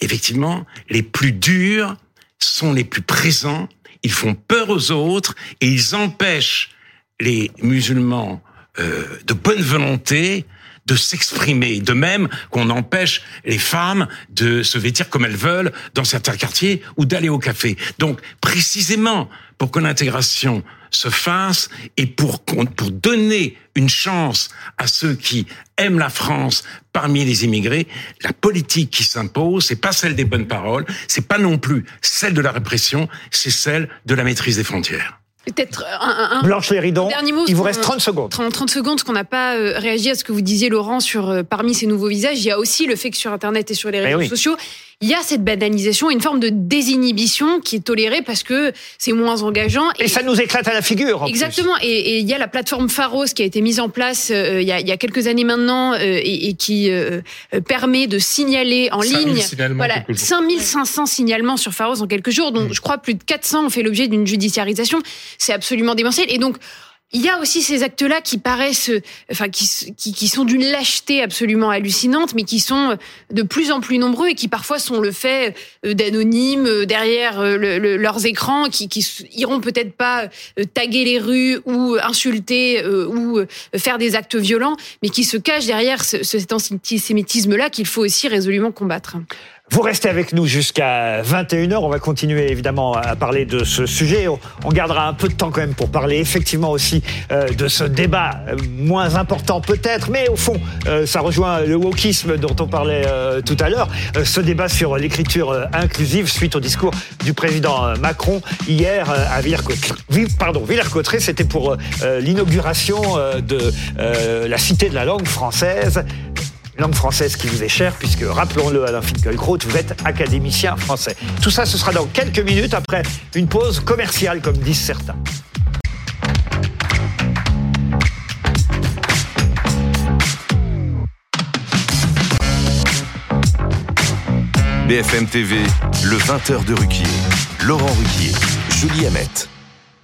effectivement, les plus durs sont les plus présents, ils font peur aux autres et ils empêchent les musulmans euh, de bonne volonté de s'exprimer. De même qu'on empêche les femmes de se vêtir comme elles veulent dans certains quartiers ou d'aller au café. Donc, précisément, pour que l'intégration se fasse et pour, pour donner une chance à ceux qui aiment la France parmi les immigrés, la politique qui s'impose, c'est pas celle des bonnes paroles, c'est pas non plus celle de la répression, c'est celle de la maîtrise des frontières. Peut-être un, un, Blanche Léridon, dernier mot, il vous reste 30 secondes. 30, 30 secondes, qu'on n'a pas euh, réagi à ce que vous disiez, Laurent, sur euh, parmi ces nouveaux visages. Il y a aussi le fait que sur Internet et sur les Eh réseaux oui. sociaux, il y a cette banalisation, une forme de désinhibition qui est tolérée parce que c'est moins engageant. Et ça nous éclate à la figure. en. Exactement. Et, et il y a la plateforme Pharos qui a été mise en place euh, il, y a, il y a quelques années maintenant euh, et, et qui euh, permet de signaler en 5000 ligne. Voilà, quelques jours. 5500 signalements sur Pharos en quelques jours, dont je crois plus de 400 ont fait l'objet d'une judiciarisation. C'est absolument démentiel. Et donc, il y a aussi ces actes-là qui paraissent, enfin, qui, qui, qui sont d'une lâcheté absolument hallucinante, mais qui sont de plus en plus nombreux et qui parfois sont le fait euh, d'anonymes euh, derrière euh, le- le- leurs écrans, qui, qui iront peut-être pas taguer les rues ou insulter ou faire des actes violents, mais qui se cachent derrière ce, cet antisémitisme-là qu'il faut aussi résolument combattre. Vous restez avec nous jusqu'à 21h. On va continuer évidemment à parler de ce sujet. On- gardera un peu de temps quand même pour parler effectivement aussi euh, de ce débat euh, moins important peut-être, mais au fond, euh, ça rejoint le wokisme dont on parlait tout à l'heure. Ce débat sur l'écriture inclusive suite au discours du président Macron hier à Villers-Cotterêts. Vi- Pardon, Villers-Cotterêts, c'était pour l'inauguration de la Cité de la langue française langue française qui vous est chère, puisque, rappelons-le, Alain Finkielkraut, vous êtes académicien français. Tout ça, ce sera dans quelques minutes après une pause commerciale, comme disent certains. BFM TV, le 20h de Ruquier. Laurent Ruquier, Julie Hamet.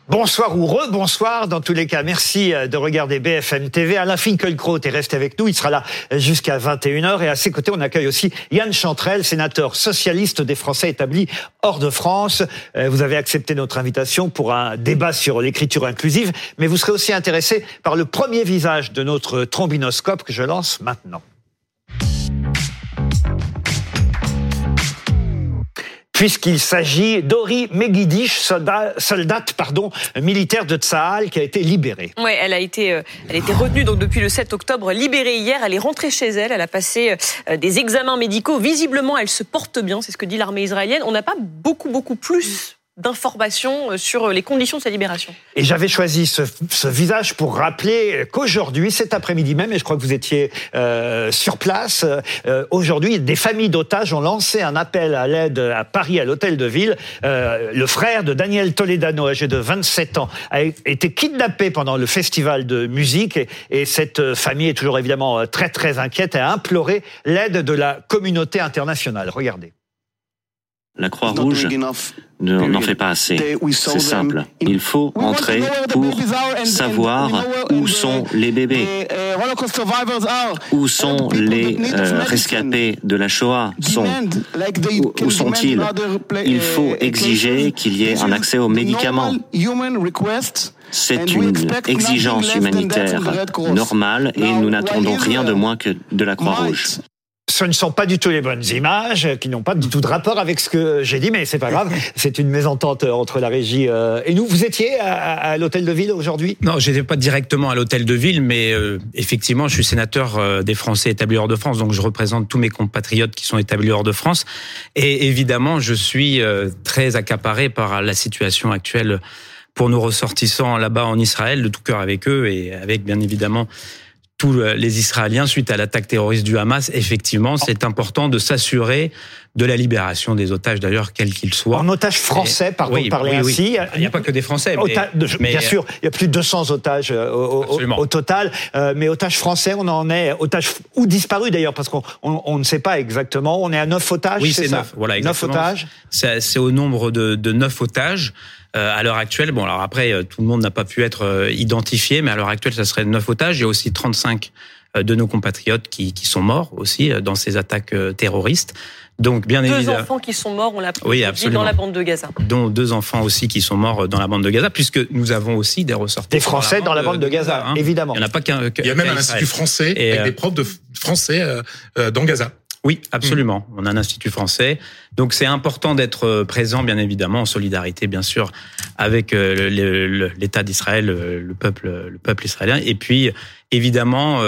Bonsoir ou rebonsoir, dans tous les cas. Merci euh, de regarder BFM TV. Alain Finkielkraut est resté avec nous. Il sera là jusqu'à 21h. Et à ses côtés, on accueille aussi Yann Chantrel, sénateur socialiste des Français établis hors de France. Euh, Vous avez accepté notre invitation pour un débat sur l'écriture inclusive. Mais vous serez aussi intéressé par le premier visage de notre trombinoscope que je lance maintenant. Puisqu'il s'agit d'Ori Megidish, soldat, soldate pardon, militaire de Tsahal qui a été libérée. Ouais, elle a été, euh, elle a été retenue donc depuis le 7 octobre, libérée hier. Elle est rentrée chez elle. Elle a passé euh, des examens médicaux. Visiblement, elle se porte bien. C'est ce que dit l'armée israélienne. On n'a pas beaucoup, beaucoup plus d'informations euh, sur les conditions de sa libération. Et j'avais choisi ce, ce visage pour rappeler qu'aujourd'hui, cet après-midi même, et je crois que vous étiez euh, sur place, euh, aujourd'hui, des familles d'otages ont lancé un appel à l'aide à Paris, à l'hôtel de ville. Euh, le frère de Daniel Toledano, âgé de 27 ans, a été kidnappé pendant le festival de musique et, et cette famille est toujours évidemment euh, très très inquiète et a imploré l'aide de la communauté internationale. Regardez. La Croix-Rouge ne- n'en fait pas assez. C'est simple. Il faut entrer pour savoir où sont les bébés, où sont les euh, rescapés de la Shoah, sont, où sont-ils? Il faut exiger qu'il y ait un accès aux médicaments. C'est une exigence humanitaire normale et nous n'attendons rien de moins que de la Croix-Rouge. Ce ne sont pas du tout les bonnes images, qui n'ont pas du tout de rapport avec ce que j'ai dit, mais c'est pas grave. <laughs> C'est une mésentente entre la régie euh, et nous. Vous étiez à, à l'hôtel de ville aujourd'hui? Non, j'étais pas directement à l'hôtel de ville, mais euh, effectivement, je suis sénateur euh, des Français établis hors de France, donc je représente tous mes compatriotes qui sont établis hors de France. Et évidemment, je suis euh, très accaparé par la situation actuelle pour nos ressortissants là-bas en Israël, de tout cœur avec eux et avec bien évidemment tous les Israéliens suite à l'attaque terroriste du Hamas. Effectivement, c'est important de s'assurer de la libération des otages, d'ailleurs, quels qu'ils soient. En otages français, pardon Oui, de parler oui, oui. ainsi. Il n'y a pas que des Français. Mais, Ota- de- mais, bien sûr, il y a plus de 200 otages euh, au, au- Absolument. au total, Euh, mais otages français, on en est otages ou disparus d'ailleurs, parce qu'on on, on ne sait pas exactement. On est à neuf otages. Oui, c'est ça neuf. Voilà, neuf exactement. otages. C'est au nombre de, de neuf otages. À l'heure actuelle, bon alors après tout le monde n'a pas pu être identifié, mais à l'heure actuelle ça serait 9 otages. Il y a aussi 35 de nos compatriotes qui, qui sont morts aussi dans ces attaques terroristes. Donc, bien deux évidemment. Deux enfants qui sont morts, on l'a oui, dans la bande de Gaza. Dont deux enfants aussi qui sont morts dans la bande de Gaza, puisque nous avons aussi des ressortissants. Des Français dans la bande, de, Gaza, hein. évidemment. Il n'y en a pas qu'un. Il y a même un institut français avec euh, des profs de français euh, euh, dans Gaza. Oui, absolument. On a un institut français. Donc c'est important d'être présent, bien évidemment, en solidarité, bien sûr, avec l'État d'Israël, le peuple, le peuple israélien. Et puis, évidemment,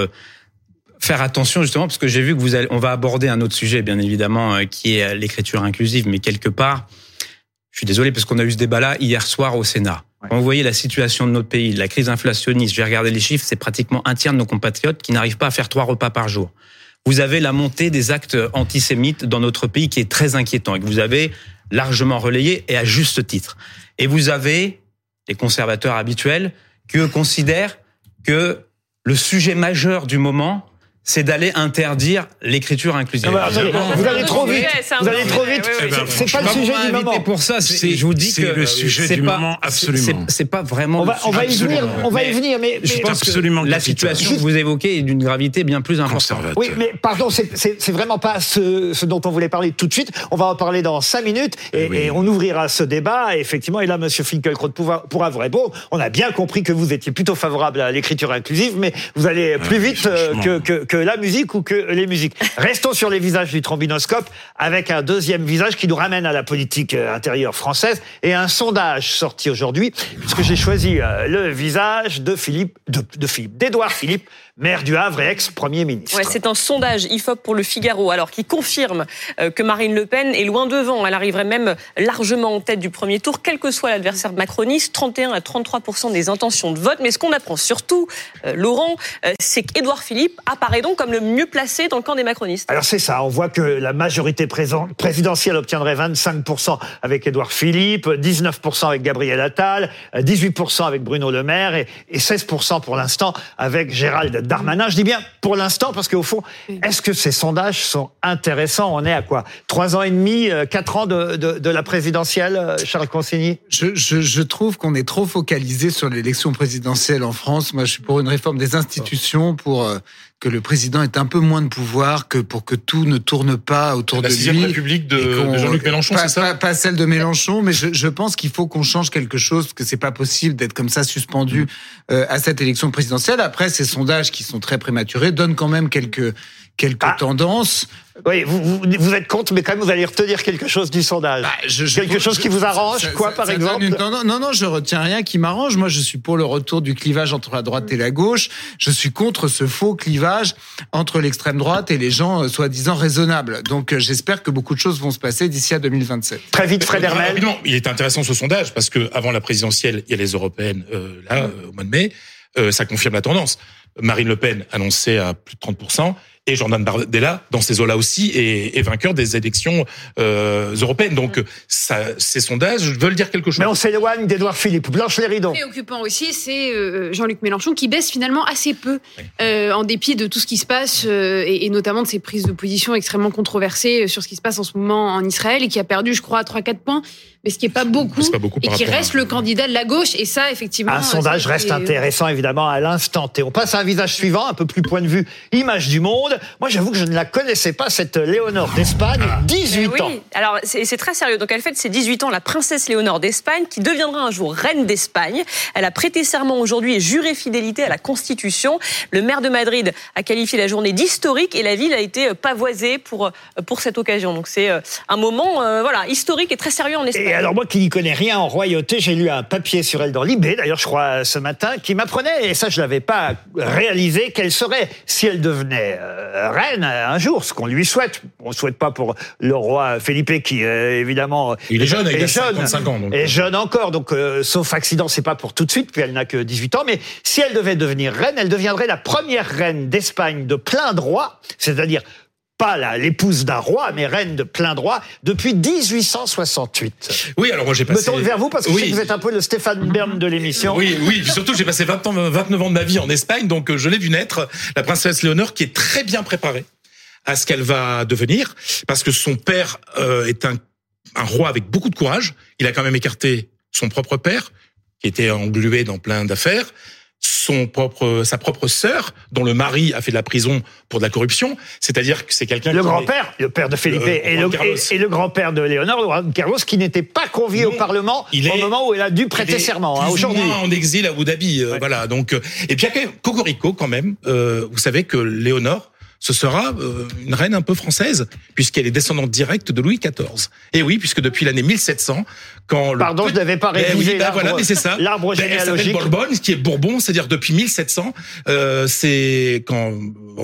faire attention justement parce que j'ai vu que vous allez, on va aborder un autre sujet bien évidemment euh, qui est l'écriture inclusive, mais quelque part, je suis désolé parce qu'on a eu ce débat-là hier soir au Sénat. On voyait la situation de notre pays, la crise inflationniste. J'ai regardé les chiffres, c'est pratiquement un tiers de nos compatriotes qui n'arrivent pas à faire trois repas par jour. Vous avez la montée des actes antisémites dans notre pays qui est très inquiétant et que vous avez largement relayé et à juste titre. Et vous avez les conservateurs habituels qui eux considèrent que le sujet majeur du moment, c'est d'aller interdire l'écriture inclusive. vous allez trop vite. Vous allez trop vite. C'est pas le sujet du moment. Pour ça, je vous dis que c'est le sujet du moment absolument. C'est pas vraiment. On va, on va y venir. On va y venir, mais je pense absolument que la situation que vous évoquez est d'une gravité bien plus importante. Oui, mais pardon, c'est vraiment pas ce, ce, dont on voulait parler tout de suite. On va en parler dans cinq minutes et, et on ouvrira ce débat. effectivement, et là, Monsieur Finkielkraut pourra, vous répondre. On a bien compris que vous étiez plutôt favorable à l'écriture inclusive, mais vous allez plus vite euh, que, que, la musique ou que les musiques. Restons sur les visages du trombinoscope avec un deuxième visage qui nous ramène à la politique euh, intérieure française et un sondage sorti aujourd'hui puisque j'ai choisi euh, le visage de Philippe, de, Philippe, d'Édouard Philippe, maire du Havre et ex-premier ministre. C'est un sondage IFOP pour le Figaro, alors qui confirme euh, que Marine Le Pen est loin devant. Elle arriverait même largement en tête du premier tour, quel que soit l'adversaire macroniste, 31 à 33 des intentions de vote. Mais ce qu'on apprend surtout, Laurent, c'est qu'Édouard Philippe apparaît donc comme le mieux placé dans le camp des macronistes. Alors c'est ça, on voit que la majorité présidentielle obtiendrait 25% avec Édouard Philippe, 19% avec Gabriel Attal, 18% avec Bruno Le Maire et, et 16 pour l'instant avec Gérald Darmanin. Je dis bien pour l'instant parce qu'au fond, est-ce que ces sondages sont intéressants? On est à quoi? Trois ans et demi, euh, quatre ans de, de, de la présidentielle, euh, Charles Consigny? Je, je, je trouve qu'on est trop focalisé sur l'élection présidentielle en France. Moi, je suis pour une réforme des institutions, pour euh, que le président ait un peu moins de pouvoir, que pour que tout ne tourne pas autour de lui. La République de, de Jean-Luc Mélenchon, c'est ça pas, celle de Mélenchon, mais je, je pense qu'il faut qu'on change quelque chose, que c'est pas possible d'être comme ça suspendu mm. euh, à cette élection présidentielle. Après, ces sondages qui sont très prématurés donnent quand même quelques quelques ah. tendances. Oui, vous, vous, vous, êtes contre, mais quand même, vous allez retenir quelque chose du sondage. Bah, je, quelque chose qui vous arrange, quoi, par exemple non, non, non, je retiens rien qui m'arrange. Moi, je suis pour le retour du clivage entre la droite et la gauche. Je suis contre ce faux clivage entre l'extrême droite et les gens euh, soi-disant raisonnables. Donc, euh, j'espère que beaucoup de choses vont se passer d'ici à 2027. Très vite, Fred Hermel. il est intéressant ce sondage parce que avant la présidentielle, il y a les européennes euh, là au mois de mai. ça confirme la tendance. Marine Le Pen annoncée à plus de 30 et Jordan Bardella, dans ces eaux-là aussi, est, est, vainqueur des élections euh, européennes. Donc, ça, ces sondages veulent dire quelque chose. Mais on s'éloigne d'Edouard Philippe. Blanche les rideaux. Préoccupant aussi, c'est euh, Jean-Luc Mélenchon qui baisse finalement assez peu, euh, en dépit de tout ce qui se passe, euh, et, et, notamment de ses prises de position extrêmement controversées sur ce qui se passe en ce moment en Israël, et qui a perdu, je crois, 3-4 points mais ce qui n'est pas beaucoup, et qui reste le candidat de la gauche. Et ça, effectivement. Un sondage reste intéressant, évidemment, à l'instant T. On passe à un visage suivant, un peu plus point de vue, image du monde. Moi, j'avoue que je ne la connaissais pas, cette Léonore d'Espagne, 18 ah. ans. Oui, alors c'est très sérieux. Donc, elle fête ses 18 ans, la princesse Léonore d'Espagne, qui deviendra un jour reine d'Espagne. Elle a prêté serment aujourd'hui et juré fidélité à la Constitution. Le maire de Madrid a qualifié la journée d'historique et la ville a été pavoisée pour, pour cette occasion. Donc, c'est euh, un moment euh, voilà, historique et très sérieux en Espagne alors moi qui n'y connais rien en royauté, j'ai lu un papier sur elle dans Libé, d'ailleurs je crois ce matin, qui m'apprenait, et ça je l'avais pas réalisé, qu'elle serait, si elle devenait euh, reine un jour, ce qu'on lui souhaite. On ne souhaite pas pour le roi Felipe qui euh, évidemment il est jeune, il a 55 ans, donc. est euh. jeune encore, donc sauf accident, c'est pas pour tout de suite, puis elle n'a que 18 ans. Mais si elle devait devenir reine, elle deviendrait la première reine d'Espagne de plein droit, c'est-à-dire pas l'épouse d'un roi, mais reine de plein droit depuis 1868. Oui, alors moi j'ai passé. Me tourne vers vous parce que vous êtes un peu le Stéphane Bern de l'émission. Oui, oui. surtout j'ai passé 20 ans, 29 ans de ma vie en Espagne, donc euh, je l'ai vu naître la princesse Léonore qui est très bien préparée à ce qu'elle va devenir, parce que son père euh, est un, un roi avec beaucoup de courage. Il a quand même écarté son propre père, qui était englué dans plein d'affaires, son propre, sa propre sœur, dont le mari a fait de la prison pour de la corruption. C'est-à-dire que c'est quelqu'un le grand-père, le père de Felipe, et, le, et, le grand-père de Léonore, Carlos, qui n'était pas convié au Parlement il au moment où il a dû prêter serment. Hein, aujourd'hui, en exil à Abu Dhabi. Euh, voilà. Donc, euh, et puis Cocorico quand même. Euh, vous savez que Léonore ce sera euh, une reine un peu française, puisqu'elle est descendante directe de Louis XIV. Et oui, puisque depuis l'année 1700, quand le Pardon, je n'avais pas révisé ben, ben voilà, mais c'est ça. L'arbre généalogique. Elle Bourbon, qui est Bourbon, c'est-à-dire depuis 1700, euh, c'est quand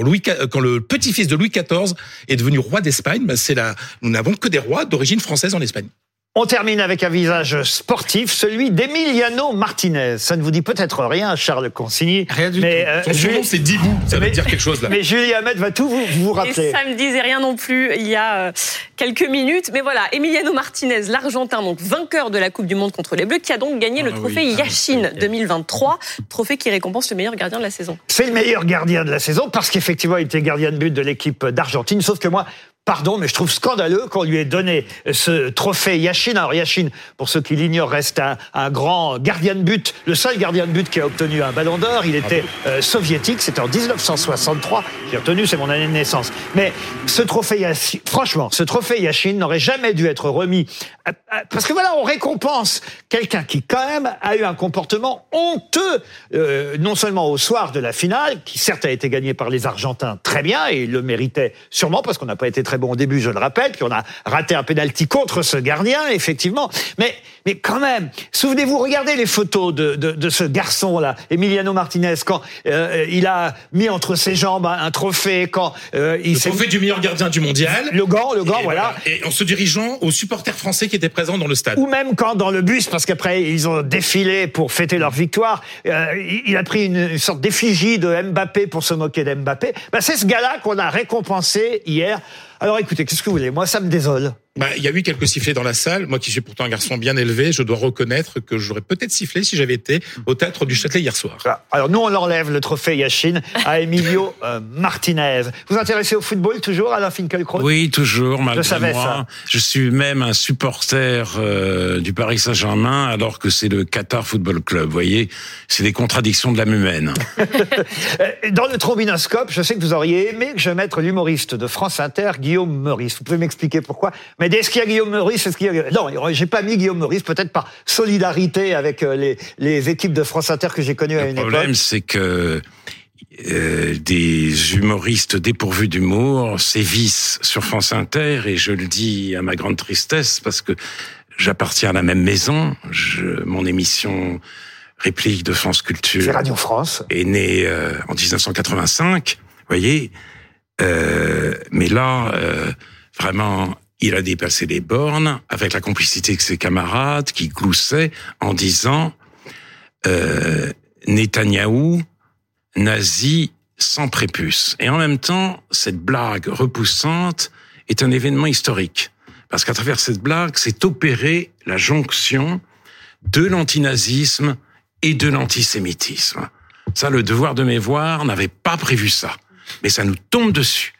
Louis, quand le petit-fils de Louis XIV est devenu roi d'Espagne. Ben c'est là, nous n'avons que des rois d'origine française en Espagne. On termine avec un visage sportif, celui d'Emiliano Martinez. Ça ne vous dit peut-être rien, Charles Consigny. Rien du mais, tout. Euh, Son surnom, c'est Dibou. Ça veut dire quelque chose, là. Mais Julie Ahmed va tout vous, vous rappeler. Et ça me disait rien non plus il y a euh, quelques minutes. Mais voilà, Emiliano Martinez, l'Argentin, donc vainqueur de la Coupe du Monde contre les Bleus, qui a donc gagné le ah trophée Yashin 2023, trophée qui récompense le meilleur gardien de la saison. C'est le meilleur gardien de la saison parce qu'effectivement, il était gardien de but de l'équipe d'Argentine. Sauf que moi, Pardon, mais je trouve scandaleux qu'on lui ait donné ce trophée Yashin. Alors Yashin, pour ceux qui l'ignorent, reste un, grand gardien de but, le seul gardien de but qui a obtenu un ballon d'or. Il était euh, soviétique, c'était en 1963. J'ai retenu, c'est mon année de naissance. Mais ce trophée Yashin, franchement, ce trophée Yashin n'aurait jamais dû être remis. Parce que voilà, on récompense quelqu'un qui quand même a eu un comportement honteux, euh, non seulement au soir de la finale, qui certes a été gagné par les Argentins très bien, et il le méritait sûrement parce qu'on n'a pas été très très bon au début, je le rappelle, puis on a raté un penalty contre ce gardien, effectivement. Mais, mais quand même, souvenez-vous, regardez les photos de, de, de ce garçon-là, Emiliano Martinez, quand euh, il a mis entre ses jambes un, trophée, quand euh, il le trophée du meilleur gardien du mondial. Le gant, le gant, voilà. Et en se dirigeant aux supporters français qui étaient présents dans le stade. Ou même quand dans le bus, parce qu'après ils ont défilé pour fêter leur victoire, euh, il a pris une, sorte d'effigie de Mbappé pour se moquer d'Mbappé. Ben, c'est ce gars-là qu'on a récompensé hier alors écoutez, qu'est-ce que vous voulez? Moi, ça me désole. Bah, il y a eu quelques sifflets dans la salle. Moi, qui suis pourtant un garçon bien élevé, je dois reconnaître que j'aurais peut-être sifflé si j'avais été au théâtre du Châtelet hier soir. Alors nous, on enlève le trophée Yachine à Emilio euh, Martinez. Vous intéressez au football toujours, Alain Finkielkraut? Oui, toujours, malgré je savais moi. Ça. Je suis même un supporter euh, du Paris Saint-Germain, alors que c'est le Qatar Football Club. Vous voyez, c'est des contradictions de l'âme humaine. <laughs> Euh, dans le trombinoscope, je sais que vous auriez aimé que je mette l'humoriste de France Inter, Guillaume Meurice. Vous pouvez m'expliquer pourquoi? Mais est-ce qu'il y a Guillaume Meurice est-ce qu'il y a... Non, j'ai pas mis Guillaume Meurice, peut-être par solidarité avec euh, les, les équipes de France Inter que j'ai connues à une époque. Le problème, c'est que euh, des humoristes dépourvus d'humour sévissent sur France Inter, et je le dis à ma grande tristesse, parce que j'appartiens à la même maison. Je, mon émission réplique de France Culture. Radio France. Est née euh, en 1985, voyez. Euh, mais là, euh, vraiment, il a dépassé les bornes avec la complicité de ses camarades qui gloussaient en disant euh, Netanyahou, nazi sans prépuce. Et en même temps, cette blague repoussante est un événement historique. Parce qu'à travers cette blague, c'est opéré la jonction de l'antinazisme et de l'antisémitisme. Ça, le devoir de mémoire n'avait pas prévu ça. Mais ça nous tombe dessus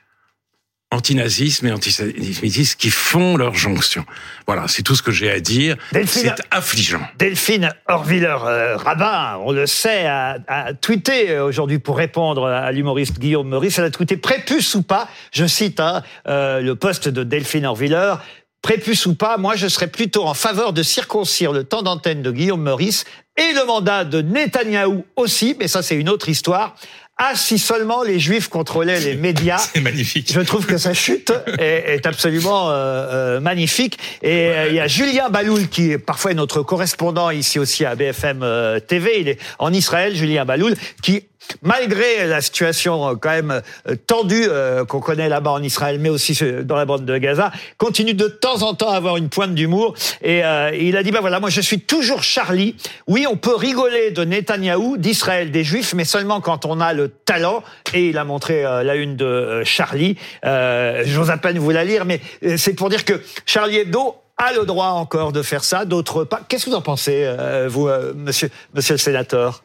antinazisme et antisémitisme qui font leur jonction. Voilà, c'est tout ce que j'ai à dire. C'est affligeant. Delphine Horviller-Rabbin, on le sait, a, tweeté euh, aujourd'hui pour répondre à l'humoriste Guillaume Meurice. Elle a tweeté prépuce ou pas, je cite hein, euh, le poste de Delphine Horviller, prépuce ou pas, moi je serais plutôt en faveur de circoncire le temps d'antenne de Guillaume Meurice et le mandat de Netanyahou aussi, mais ça c'est une autre histoire. Ah, si seulement les Juifs contrôlaient les médias. <laughs> C'est magnifique. Je trouve que sa chute est, absolument euh, euh, magnifique. Et euh, il y a Julien Baloul, qui est parfois notre correspondant ici aussi à BFM TV. Il est en Israël, Julien Baloul, qui malgré la situation euh, quand même euh, tendue euh, qu'on connaît là-bas en Israël, mais aussi dans la bande de Gaza, continue de temps en temps à avoir une pointe d'humour. Et il a dit, ben voilà, moi je suis toujours Charlie. Oui, on peut rigoler de Netanyahou, d'Israël, des Juifs, mais seulement quand on a le talent. Et il a montré la une de Charlie. J'ose à peine vous la lire, mais c'est pour dire que Charlie Hebdo a le droit encore de faire ça, d'autres pas. Qu'est-ce que vous en pensez, vous, monsieur, monsieur le sénateur?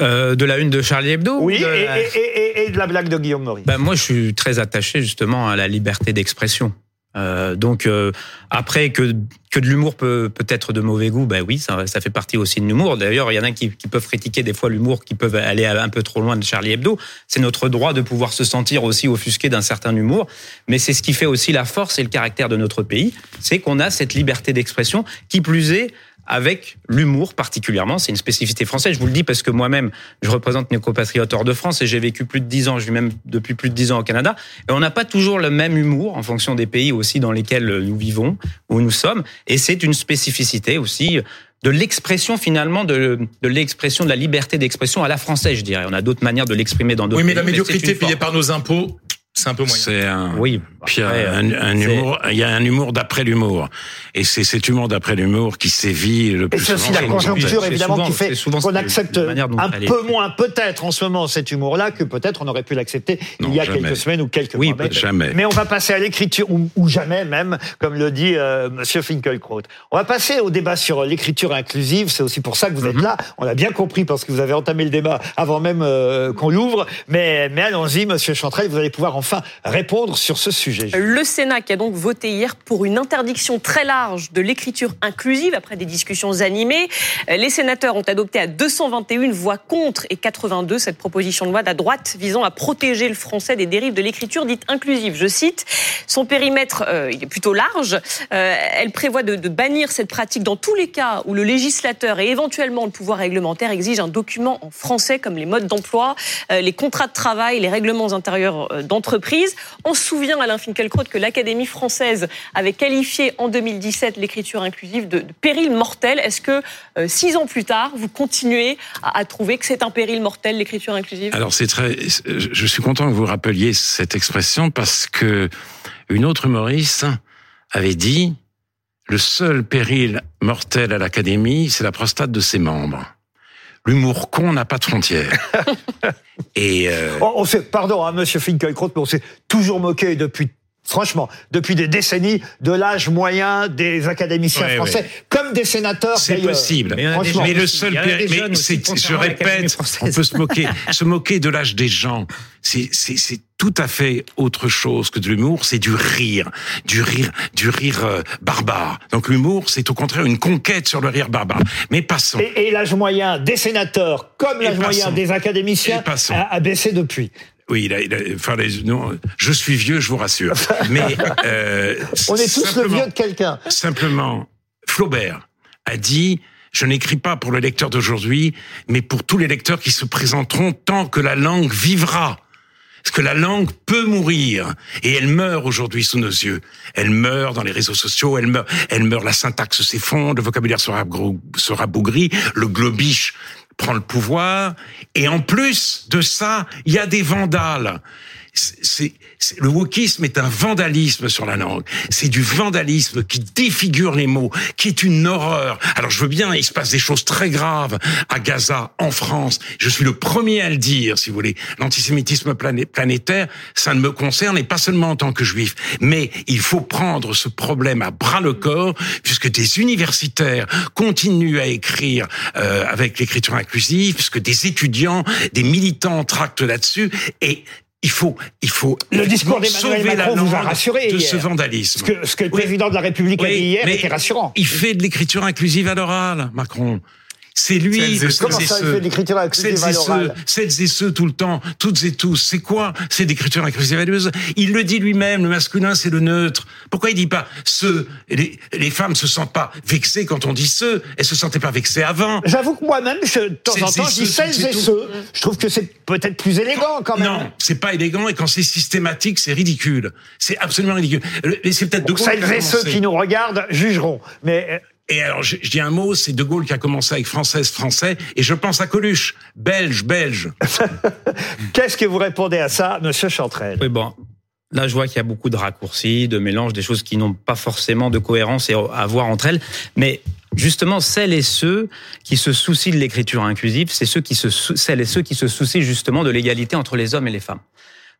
Euh, de la une de Charlie Hebdo Oui, et, et, de la blague de Guillaume Maurice. Ben moi, je suis très attaché justement à la liberté d'expression Euh, donc euh, après que que de l'humour peut peut être de mauvais goût, ben oui, ça, ça fait partie aussi de l'humour. D'ailleurs, il y en a qui, qui peuvent critiquer des fois l'humour, qui peuvent aller un peu trop loin de Charlie Hebdo. C'est notre droit de pouvoir se sentir aussi offusqué d'un certain humour, mais c'est ce qui fait aussi la force et le caractère de notre pays, c'est qu'on a cette liberté d'expression. Qui plus est, avec l'humour particulièrement. C'est une spécificité française. Je vous le dis parce que moi-même, je représente mes compatriotes hors de France et j'ai vécu plus de dix ans, je vis même depuis plus de dix ans au Canada. Et on n'a pas toujours le même humour en fonction des pays aussi dans lesquels nous vivons, où nous sommes. Et c'est une spécificité aussi de l'expression finalement de, de l'expression de la liberté d'expression à la française, je dirais. On a d'autres manières de l'exprimer dans d'autres pays. Oui, mais la médiocrité payée par nos impôts, c'est un peu moyen. C'est un, oui, puis un, un humour, il y a un humour d'après l'humour. Et c'est cet humour d'après l'humour qui sévit le plus Et c'est aussi la conjoncture, évidemment, qui fait qu'on accepte un peu moins, peut-être, en ce moment, cet humour-là, que peut-être on aurait pu l'accepter il y a jamais. quelques semaines ou quelques oui, mois. Mais, jamais. mais on va passer à l'écriture, ou, ou, jamais même, comme le dit euh, Monsieur Finkelkraut. On va passer au débat sur l'écriture inclusive. C'est aussi pour ça que vous êtes Mhm. là. On l'a bien compris parce que vous avez entamé le débat avant même euh, qu'on l'ouvre. Mais, mais allons-y, Monsieur Chantrel, vous allez pouvoir enfin répondre sur ce sujet. Le Sénat qui a donc voté hier pour une interdiction très large de l'écriture inclusive après des discussions animées. Les sénateurs ont adopté à 221 voix contre et 82 cette proposition de loi de la droite visant à protéger le français des dérives de l'écriture dite inclusive. Je cite, son périmètre euh, il est plutôt large. Euh, elle prévoit de, bannir cette pratique dans tous les cas où le législateur et éventuellement le pouvoir réglementaire exigent un document en français comme les modes d'emploi, euh, les contrats de travail, les règlements intérieurs euh, On se souvient, Alain Finkielkraut, que l'Académie française avait qualifié en 2017 l'écriture inclusive de, de péril mortel. Est-ce que euh, six ans plus tard, vous continuez à, à trouver que c'est un péril mortel l'écriture inclusive? Alors c'est très, je suis content que vous rappeliez cette expression parce que une autre humoriste avait dit le seul péril mortel à l'Académie, c'est la prostate de ses membres. L'humour con n'a pas de frontières. <laughs> Et euh... on, on s'est, pardon, hein, Monsieur Finkielkraut, mais on s'est toujours moqué depuis franchement, depuis des décennies, de l'âge moyen des académiciens Ouais, français, ouais. comme des sénateurs. C'est possible. Mais, Franchement. le seul Il y en a péri- des mais je répète, on peut se moquer, se moquer de l'âge des gens. C'est, c'est, c'est tout à fait autre chose que de l'humour. C'est du rire, du rire, du rire euh, barbare. Donc l'humour, c'est au contraire une conquête sur le rire barbare. Mais passons. Et, et l'âge moyen des sénateurs, comme l'âge moyen des académiciens, a, a baissé depuis. Oui, il a- il a- enfin, les- non, je suis vieux, je vous rassure. <laughs> Mais euh, On est tous le vieux de quelqu'un. Simplement, Flaubert a dit je n'écris pas pour le lecteur d'aujourd'hui, mais pour tous les lecteurs qui se présenteront tant que la langue vivra. Parce que la langue peut mourir et elle meurt aujourd'hui sous nos yeux. Elle meurt dans les réseaux sociaux, elle meurt, elle meurt. La syntaxe s'effondre, le vocabulaire sera bougri, le globish prend le pouvoir et en plus de ça, il y a des vandales. C'est, le wokisme est un vandalisme sur la langue. C'est du vandalisme qui défigure les mots, qui est une horreur. Alors je veux bien, il se passe des choses très graves à Gaza, en France. Je suis le premier à le dire, si vous voulez. L'antisémitisme plané- planétaire, ça ne me concerne et pas seulement en tant que juif. Mais il faut prendre ce problème à bras le corps, puisque des universitaires continuent à écrire euh, avec l'écriture inclusive, puisque des étudiants, des militants tractent là-dessus et il faut, il faut Le discours d'Emmanuel sauver la Macron vous a rassuré de hier. ce vandalisme. Ce que, ce que le Oui. président de la République a dit hier était rassurant. Il fait de l'écriture inclusive à l'oral, Macron. C'est lui, Celles et ceux. Comment ça, il fait l'écriture celles et ceux, celles et ceux tout le temps, toutes et tous. C'est quoi C'est d'écriture inclusive l'oral. Il le dit lui-même, le masculin c'est le neutre. Pourquoi il dit pas ceux les, les femmes se sentent pas vexées quand on dit ceux, elles se sentaient pas vexées avant. J'avoue que moi-même, je- de temps en temps, je dis celles et ceux. Je trouve que c'est peut-être plus élégant quand même. Non, c'est pas élégant et quand c'est systématique, c'est ridicule. C'est absolument ridicule. Et c'est peut-être de Celles et ceux qui nous regardent jugeront. Mais euh, Et alors, je, je dis un mot, c'est De Gaulle qui a commencé avec française, français, et je pense à Coluche, belge, belge. <laughs> qu'est-ce que vous répondez à ça, Monsieur Chantrel? Oui, bon. Là, je vois qu'il y a beaucoup de raccourcis, de mélanges, des choses qui n'ont pas forcément de cohérence et à voir entre elles. Mais justement, celles et ceux qui se soucient de l'écriture inclusive, c'est ceux qui se, celles et ceux qui se soucient justement de l'égalité entre les hommes et les femmes.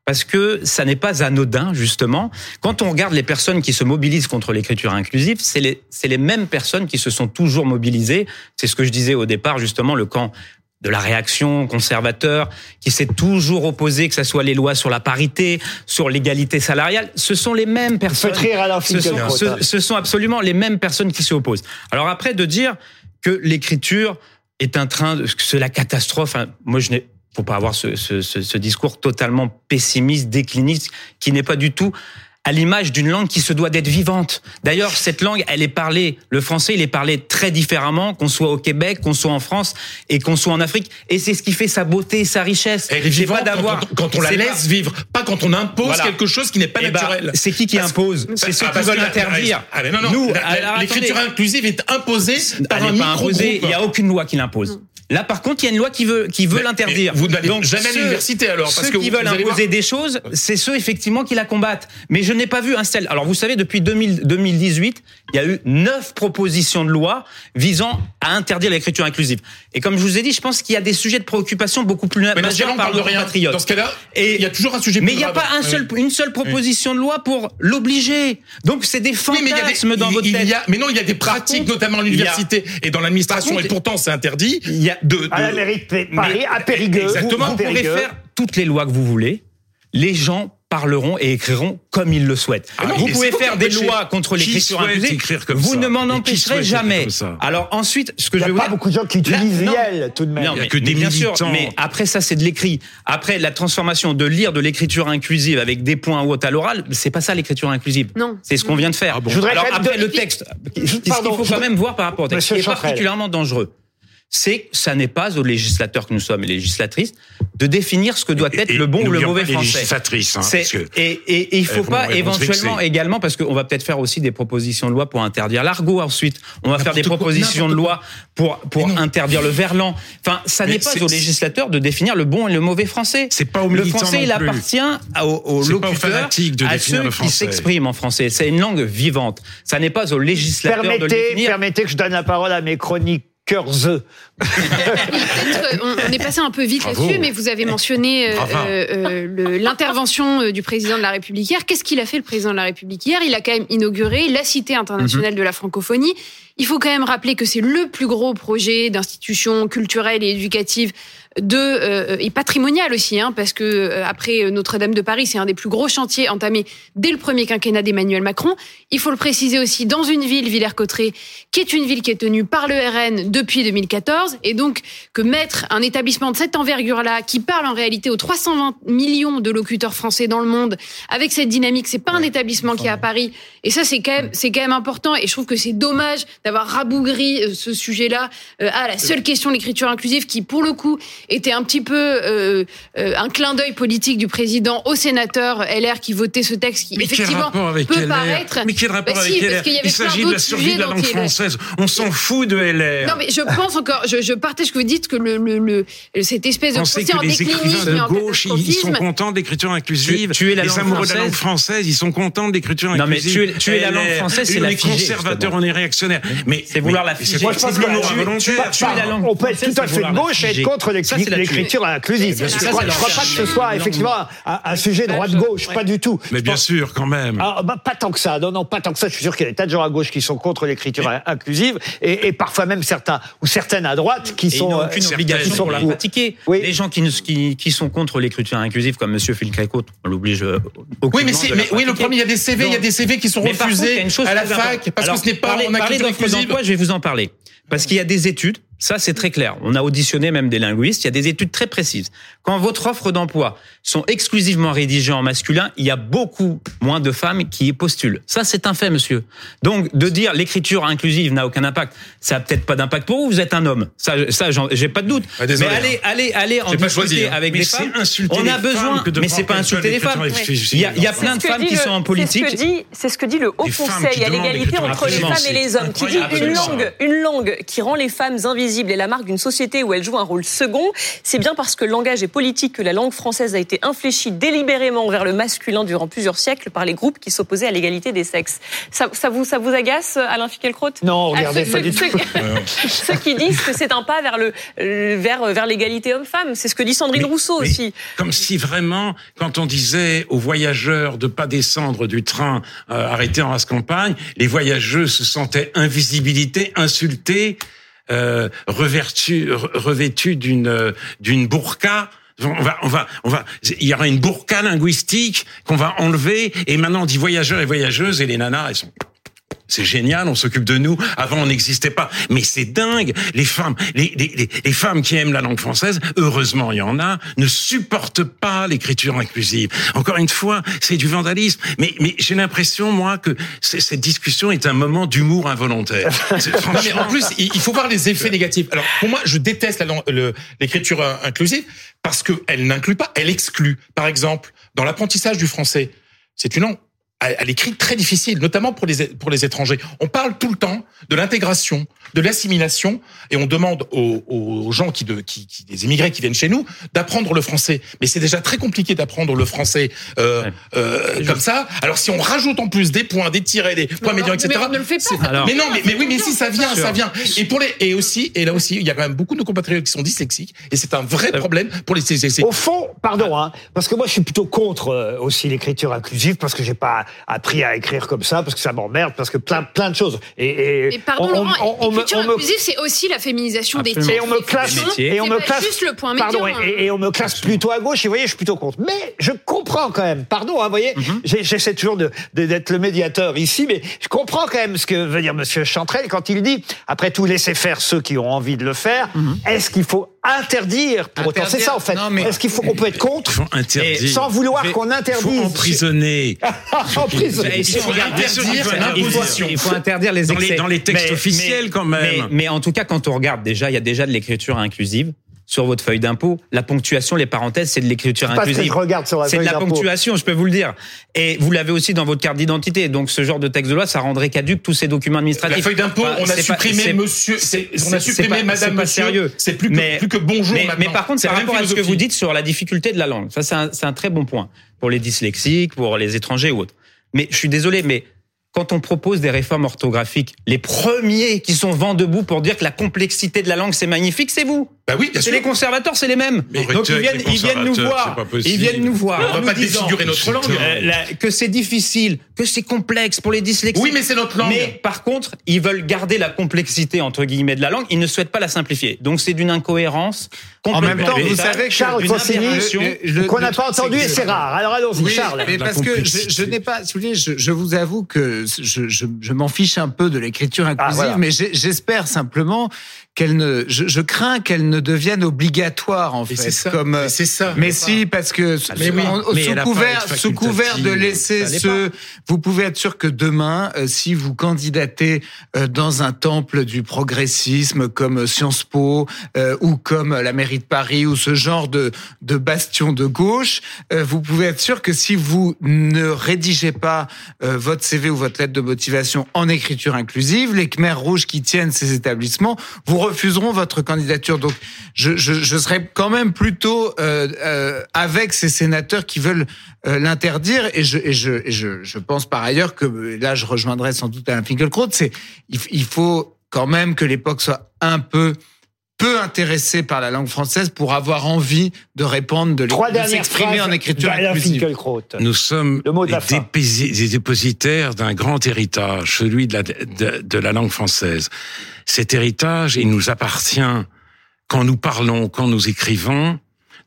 Parce que ça n'est pas anodin, justement. Quand on regarde les personnes qui se mobilisent contre l'écriture inclusive, c'est les, les mêmes personnes qui se sont toujours mobilisées. C'est ce que je disais au départ, justement, le camp de la réaction conservateur, qui s'est toujours opposé que ce soit les lois sur la parité, sur l'égalité salariale. Ce sont les mêmes personnes. ce, sont, ce, ce sont absolument les mêmes personnes qui s'y opposent. Alors après, de dire que l'écriture est un train, que c'est la catastrophe. Hein, moi, je n'ai faut pas avoir ce, ce, ce, discours totalement pessimiste, décliniste, qui n'est pas du tout à l'image d'une langue qui se doit d'être vivante. D'ailleurs, cette langue, elle est parlée, le français, il est parlé très différemment, qu'on soit au Québec, qu'on soit en France et qu'on soit en Afrique. Et c'est ce qui fait sa beauté, sa richesse. Elle est vivante d'avoir quand, on la laisse vivre, pas quand on impose quelque chose qui n'est pas eh ben, naturel. c'est qui qui impose C'est ceux qui veulent interdire. Ah, non, non, Nous, l'écriture inclusive est imposée par un micro Il n'y a aucune loi qui l'impose. Là, par contre, il y a une loi qui veut qui veut l'interdire. Vous n'allez jamais à l'université alors parce ceux que qui veulent imposer des choses, c'est ceux effectivement qui la combattent. Mais je n'ai pas vu un seul. Alors, vous savez, depuis 2000, 2018, il y a eu neuf propositions de loi visant à interdire l'écriture inclusive. Et comme je vous ai dit, je pense qu'il y a des sujets de préoccupation beaucoup plus mais majeurs par le patriotes. Dans ce cas-là, il y a toujours un sujet. Mais il n'y a pas un seul, une seule proposition de loi pour l'obliger. Donc c'est des fantasmes dans votre tête. mais non, il y a des pratiques, notamment à l'université et dans l'administration, et pourtant c'est interdit. Il y a de, à la mairie de Paris, à Périgueux. Exactement. Vous, pourrez faire toutes les lois que vous voulez. Les gens parleront et écriront comme ils le souhaitent. Ah vous pouvez faire des lois contre l'écriture inclusive. Vous ne m'en empêcherez jamais. Alors ensuite, ce que je veux Il n'y a pas beaucoup de gens qui utilisent Riel, tout de même. Non, mais, que des bien sûr, mais après ça, c'est de l'écrit. Après, la transformation de lire de l'écriture inclusive avec des points ou à l'oral, c'est pas ça l'écriture inclusive. Non. C'est ce qu'on vient de faire. Je voudrais Alors après, le texte, ce qu'il faut quand même voir par rapport au texte, qui est particulièrement dangereux c'est que ça n'est pas aux législateurs que nous sommes et législatrices de définir ce que doit être le bon ou le mauvais français. Législatrices, hein, et, et, et, il faut pas éventuellement également parce qu'on va peut-être faire aussi des propositions de loi pour interdire l'argot ensuite. On va faire des propositions de loi pour pour interdire le verlan. Enfin, ça n'est pas aux législateurs de définir le bon et le mauvais français. C'est pas Le français, il appartient aux, aux locuteurs, à ceux qui s'expriment en français. C'est une langue vivante. Ça n'est pas aux législateurs permettez, de définir. Permettez que je donne la parole à mes chroniques <laughs> on, est passé un peu vite là-dessus, mais vous avez mentionné euh, euh, l'intervention euh, du président de la République hier. Qu'est-ce qu'il a fait le président de la République hier? Il a quand même inauguré la Cité internationale mhm. de la francophonie. Il faut quand même rappeler que c'est le plus gros projet d'institution culturelle et éducative de euh, et patrimonial aussi, hein, parce que euh, après Notre-Dame de Paris, c'est un des plus gros chantiers entamés dès le premier quinquennat d'Emmanuel Macron. Il faut le préciser aussi dans une ville, Villers-Cotterêts, qui est une ville qui est tenue par le RN depuis 2014, et donc que mettre un établissement de cette envergure-là, qui parle en réalité aux 320 millions de locuteurs français dans le monde, avec cette dynamique, c'est pas un établissement qui est à Paris, et ça c'est quand même c'est quand même important, et je trouve que c'est dommage d'avoir rabougri euh, ce sujet-là à la seule question de l'écriture inclusive, qui pour le coup était un petit peu euh, euh, un clin d'œil politique du président au sénateur LR qui votait ce texte qui mais effectivement avec peut paraître. Mais quel rapport bah avec LR Il s'agit de la survie de la langue française. On s'en fout de LR. Non mais je pense encore, je, je partage ce que vous dites que le, le, le cette espèce de procès en déclinisme de gauche, ils sont contents d'écriture inclusive. Tu, es la les amoureux de la langue française, ils sont contents d'écriture inclusive. Non mais tu es, tu la langue française, c'est la Les conservateurs, on est réactionnaires. Mais c'est vouloir la figer. Moi je pense que on peut être tout à fait de gauche et être contre l'écriture inclusive. Je ne crois, pas que ce soit effectivement un, sujet droite-gauche, pas du tout. Mais bien sûr, quand même. Ah, bah, pas tant que ça. Non, non, pas tant que ça. Je suis sûr qu'il y a des tas de gens à gauche qui sont contre l'écriture inclusive et, parfois même certains ou certaines à droite qui sont. Ils aucune obligation pour la pratiquer. Les gens qui, qui, sont contre l'écriture inclusive, comme Monsieur Phil on l'oblige. Euh, oui, mais, mais oui, le premier, il y a des CV, il y a des CV qui sont refusés à la fac parce que ce n'est pas en écriture inclusive. Je vais vous en parler parce qu'il y a des études ça, c'est très clair. On a auditionné même des linguistes. Il y a des études très précises. Quand votre offre d'emploi sont exclusivement rédigées en masculin, il y a beaucoup moins de femmes qui y postulent. Ça, c'est un fait, monsieur. Donc, de dire l'écriture inclusive n'a aucun impact, ça a peut-être pas d'impact pour vous. Vous êtes un homme. Ça, ça, j'ai pas de doute. Ah, mais allez, hein. allez, allez en discuter hein. avec des femmes. On a besoin, mais c'est pas insulter les femmes. Il y a, il y a plein de femmes qui sont en politique. C'est ce que dit le Haut Conseil à l'égalité entre les femmes et les hommes, qui dit une langue, une langue qui rend les femmes invisibles et la marque d'une société où elle joue un rôle second, c'est bien parce que le langage est politique que la langue française a été infléchie délibérément vers le masculin durant plusieurs siècles par les groupes qui s'opposaient à l'égalité des sexes. Ça, vous, ça vous agace, Alain Finkielkraut? Non, regardez, ah, pas du tout. <laughs> Ceux, qui disent que c'est un pas vers le vers vers l'égalité homme-femme, c'est ce que dit Sandrine Rousseau aussi. Comme si vraiment, quand on disait aux voyageurs de pas descendre du train euh, arrêté en race campagne, les voyageurs se sentaient invisibilité, insultés. Euh, revêtus revêtus d'une d'une burqa on va, on va, on va. Il y aura une burqa linguistique qu'on va enlever. Et maintenant, on dit voyageurs et voyageuses et les nanas, elles sont c'est génial, on s'occupe de nous. Avant, on n'existait pas. Mais c'est dingue. Les femmes, les, les, les, femmes qui aiment la langue française, heureusement, il y en a, ne supportent pas l'écriture inclusive. Encore une fois, c'est du vandalisme. Mais, mais j'ai l'impression, moi, que cette discussion est un moment d'humour involontaire. <laughs> mais en plus, il faut voir les effets négatifs. Alors, pour moi, je déteste l'écriture inclusive parce qu'elle n'inclut pas, elle exclut. Par exemple, dans l'apprentissage du français, c'est une langue à, l'écrit très difficile, notamment pour les pour les étrangers. On parle tout le temps de l'intégration, de l'assimilation, et on demande aux, aux gens qui, de, qui, qui des immigrés qui viennent chez nous d'apprendre le français. Mais c'est déjà très compliqué d'apprendre le français euh, euh, comme ça. Alors si on rajoute en plus des points, des tirets, des points médians, etc. Mais on ne le fait pas. mais non, mais, mais, oui, mais si ça vient, ça vient. Et pour les et aussi et là aussi, il y a quand même beaucoup de compatriotes qui sont dyslexiques, et c'est un vrai problème pour les dyslexiques. Au fond, pardon, hein, parce que moi je suis plutôt contre euh, aussi l'écriture inclusive parce que j'ai pas appris à écrire comme ça parce que ça m'emmerde, parce que plein, plein de choses. Et, et pardon, on, Laurent, on, l'écriture inclusive, c'est aussi la féminisation des métiers. Et on me classe, et on me classe, juste le point pardon, médian, et, et, on me classe plutôt à gauche. Et vous voyez, je suis plutôt contre. Mais je comprends quand même. Pardon, hein, vous voyez, mm -hmm. j'essaie toujours de, d'être le médiateur ici, mais je comprends quand même ce que veut dire Monsieur Chantrel quand il dit, après tout, laissez faire ceux qui ont envie de le faire. Mm -hmm. Est-ce qu'il faut interdire pour autant C'est ça en fait. Est-ce qu'il faut qu'on peut être contre faut interdire. sans vouloir qu'on interdise faut emprisonner. <laughs> emprisonner. Il faut, il faut interdire les excès. Dans les, dans les textes mais, officiels mais, quand même. Mais, mais en tout cas, quand on regarde déjà, il y a déjà de l'écriture inclusive sur votre feuille d'impôt. La ponctuation, les parenthèses, c'est de l'écriture inclusive. Que je regarde sur la C'est de la ponctuation, je peux vous le dire. Et vous l'avez aussi dans votre carte d'identité. Donc ce genre de texte de loi, ça rendrait caduque tous ces documents administratifs. La feuille d'impôt, on a supprimé monsieur, on a supprimé madame, pas sérieux. C'est plus, que, plus que bonjour mais, maintenant. Mais par contre, par rapport à ce que vous dites sur la difficulté de la langue, ça c'est un, un très bon point pour les dyslexiques, pour les étrangers ou autres. Mais je suis désolé, mais quand on propose des réformes orthographiques, les premiers qui sont vent debout pour dire que la complexité de la langue c'est magnifique, c'est vous. Bah oui, bien sûr. les conservateurs, c'est les mêmes. Mais Donc ils viennent, ils viennent nous voir. Ils viennent nous voir. On va pas défigurer notre langue. Euh, que c'est difficile, que c'est complexe pour les dyslexiques. Oui, mais c'est notre langue. Mais par contre, ils veulent garder la complexité entre guillemets de la langue. Ils ne souhaitent pas la simplifier. Donc c'est d'une incohérence. En même temps, vous savez, Charles Consigny, qu'on n'a pas entendu et c'est rare. Alors allons-y, oui, Charles. Mais parce que je, je n'ai pas, je, je vous avoue que je, je, je m'en fiche un peu de l'écriture inclusive, ah, voilà. mais j'espère simplement qu'elle ne, je, je crains qu'elle ne devienne obligatoire en fait. Ça, comme c'est ça. Mais si, parce que mais oui, on, mais sous couvert, sous couvert de laisser ce, vous pouvez être sûr que demain, euh, si vous candidatez euh, dans un temple du progressisme comme Sciences Po euh, ou comme la mairie de Paris ou ce genre de de bastion de gauche, euh, vous pouvez être sûr que si vous ne rédigez pas euh, votre CV ou votre lettre de motivation en écriture inclusive, les Khmers rouges qui tiennent ces établissements vous refuseront votre candidature. Donc, je, je, serais quand même plutôt euh, euh, avec ces sénateurs qui veulent euh, l'interdire. Et, je, je, je, pense par ailleurs que là, je rejoindrai sans doute Alain Finkielkraut. C'est il, il faut quand même que l'époque soit un peu peu intéressé par la langue française pour avoir envie de répondre, de, de s'exprimer en écriture inclusive. Nous sommes des dépositaires d'un grand héritage, celui de la, de, de la langue française. Cet héritage, il nous appartient quand nous parlons, quand nous écrivons,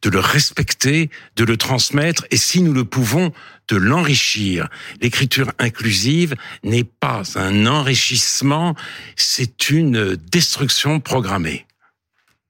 de le respecter, de le transmettre et si nous le pouvons, de l'enrichir. L'écriture inclusive n'est pas un enrichissement, c'est une destruction programmée.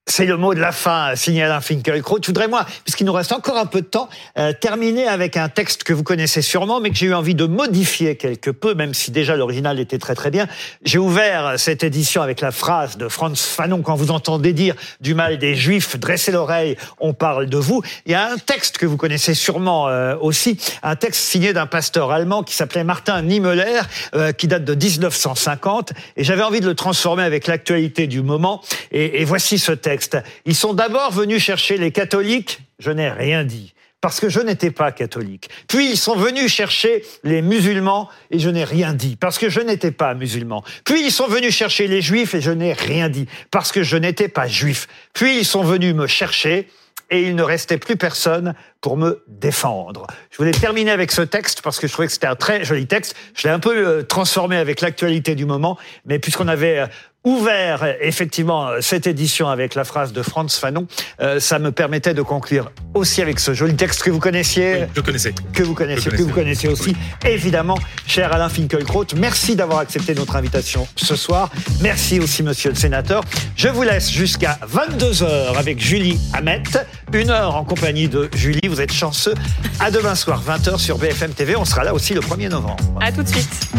C'est le mot de la fin, signé Alain Finkielkraut. Je voudrais, moi, puisqu'il nous reste encore un peu de temps, euh, terminer avec un texte que vous connaissez sûrement, mais que j'ai eu envie de modifier quelque peu, même si déjà l'original était très très bien. J'ai ouvert cette édition avec la phrase de Franz Fanon, quand vous entendez dire du mal des Juifs, dressez l'oreille, on parle de vous. Il y a un texte que vous connaissez sûrement euh, aussi, un texte signé d'un pasteur allemand qui s'appelait Martin Niemöller, euh, qui date de 1950, et j'avais envie de le transformer avec l'actualité du moment, et, et voici ce texte. Ils sont d'abord venus chercher les catholiques, je n'ai rien dit parce que je n'étais pas catholique. Puis ils sont venus chercher les musulmans et je n'ai rien dit parce que je n'étais pas musulman. Puis ils sont venus chercher les juifs et je n'ai rien dit parce que je n'étais pas juif. Puis ils sont venus me chercher et il ne restait plus personne pour me défendre. Je voulais terminer avec ce texte parce que je trouvais que c'était un très joli texte. Je l'ai un peu euh, transformé avec l'actualité du moment, mais puisqu'on avait euh, ouvert effectivement cette édition avec la phrase de Franz Fanon, euh, ça me permettait de conclure aussi avec ce joli texte que vous connaissiez. je connaissais. Que vous connaissiez, que vous connaissiez aussi. Évidemment, cher Alain Finkielkraut, merci d'avoir accepté notre invitation ce soir. Merci aussi, monsieur le sénateur. Je vous laisse jusqu'à 22h avec Julie Hamet. Une heure en compagnie de Julie. Vous êtes chanceux. À demain soir, 20h sur BFM TV. On sera là aussi le 1er novembre. À tout de suite.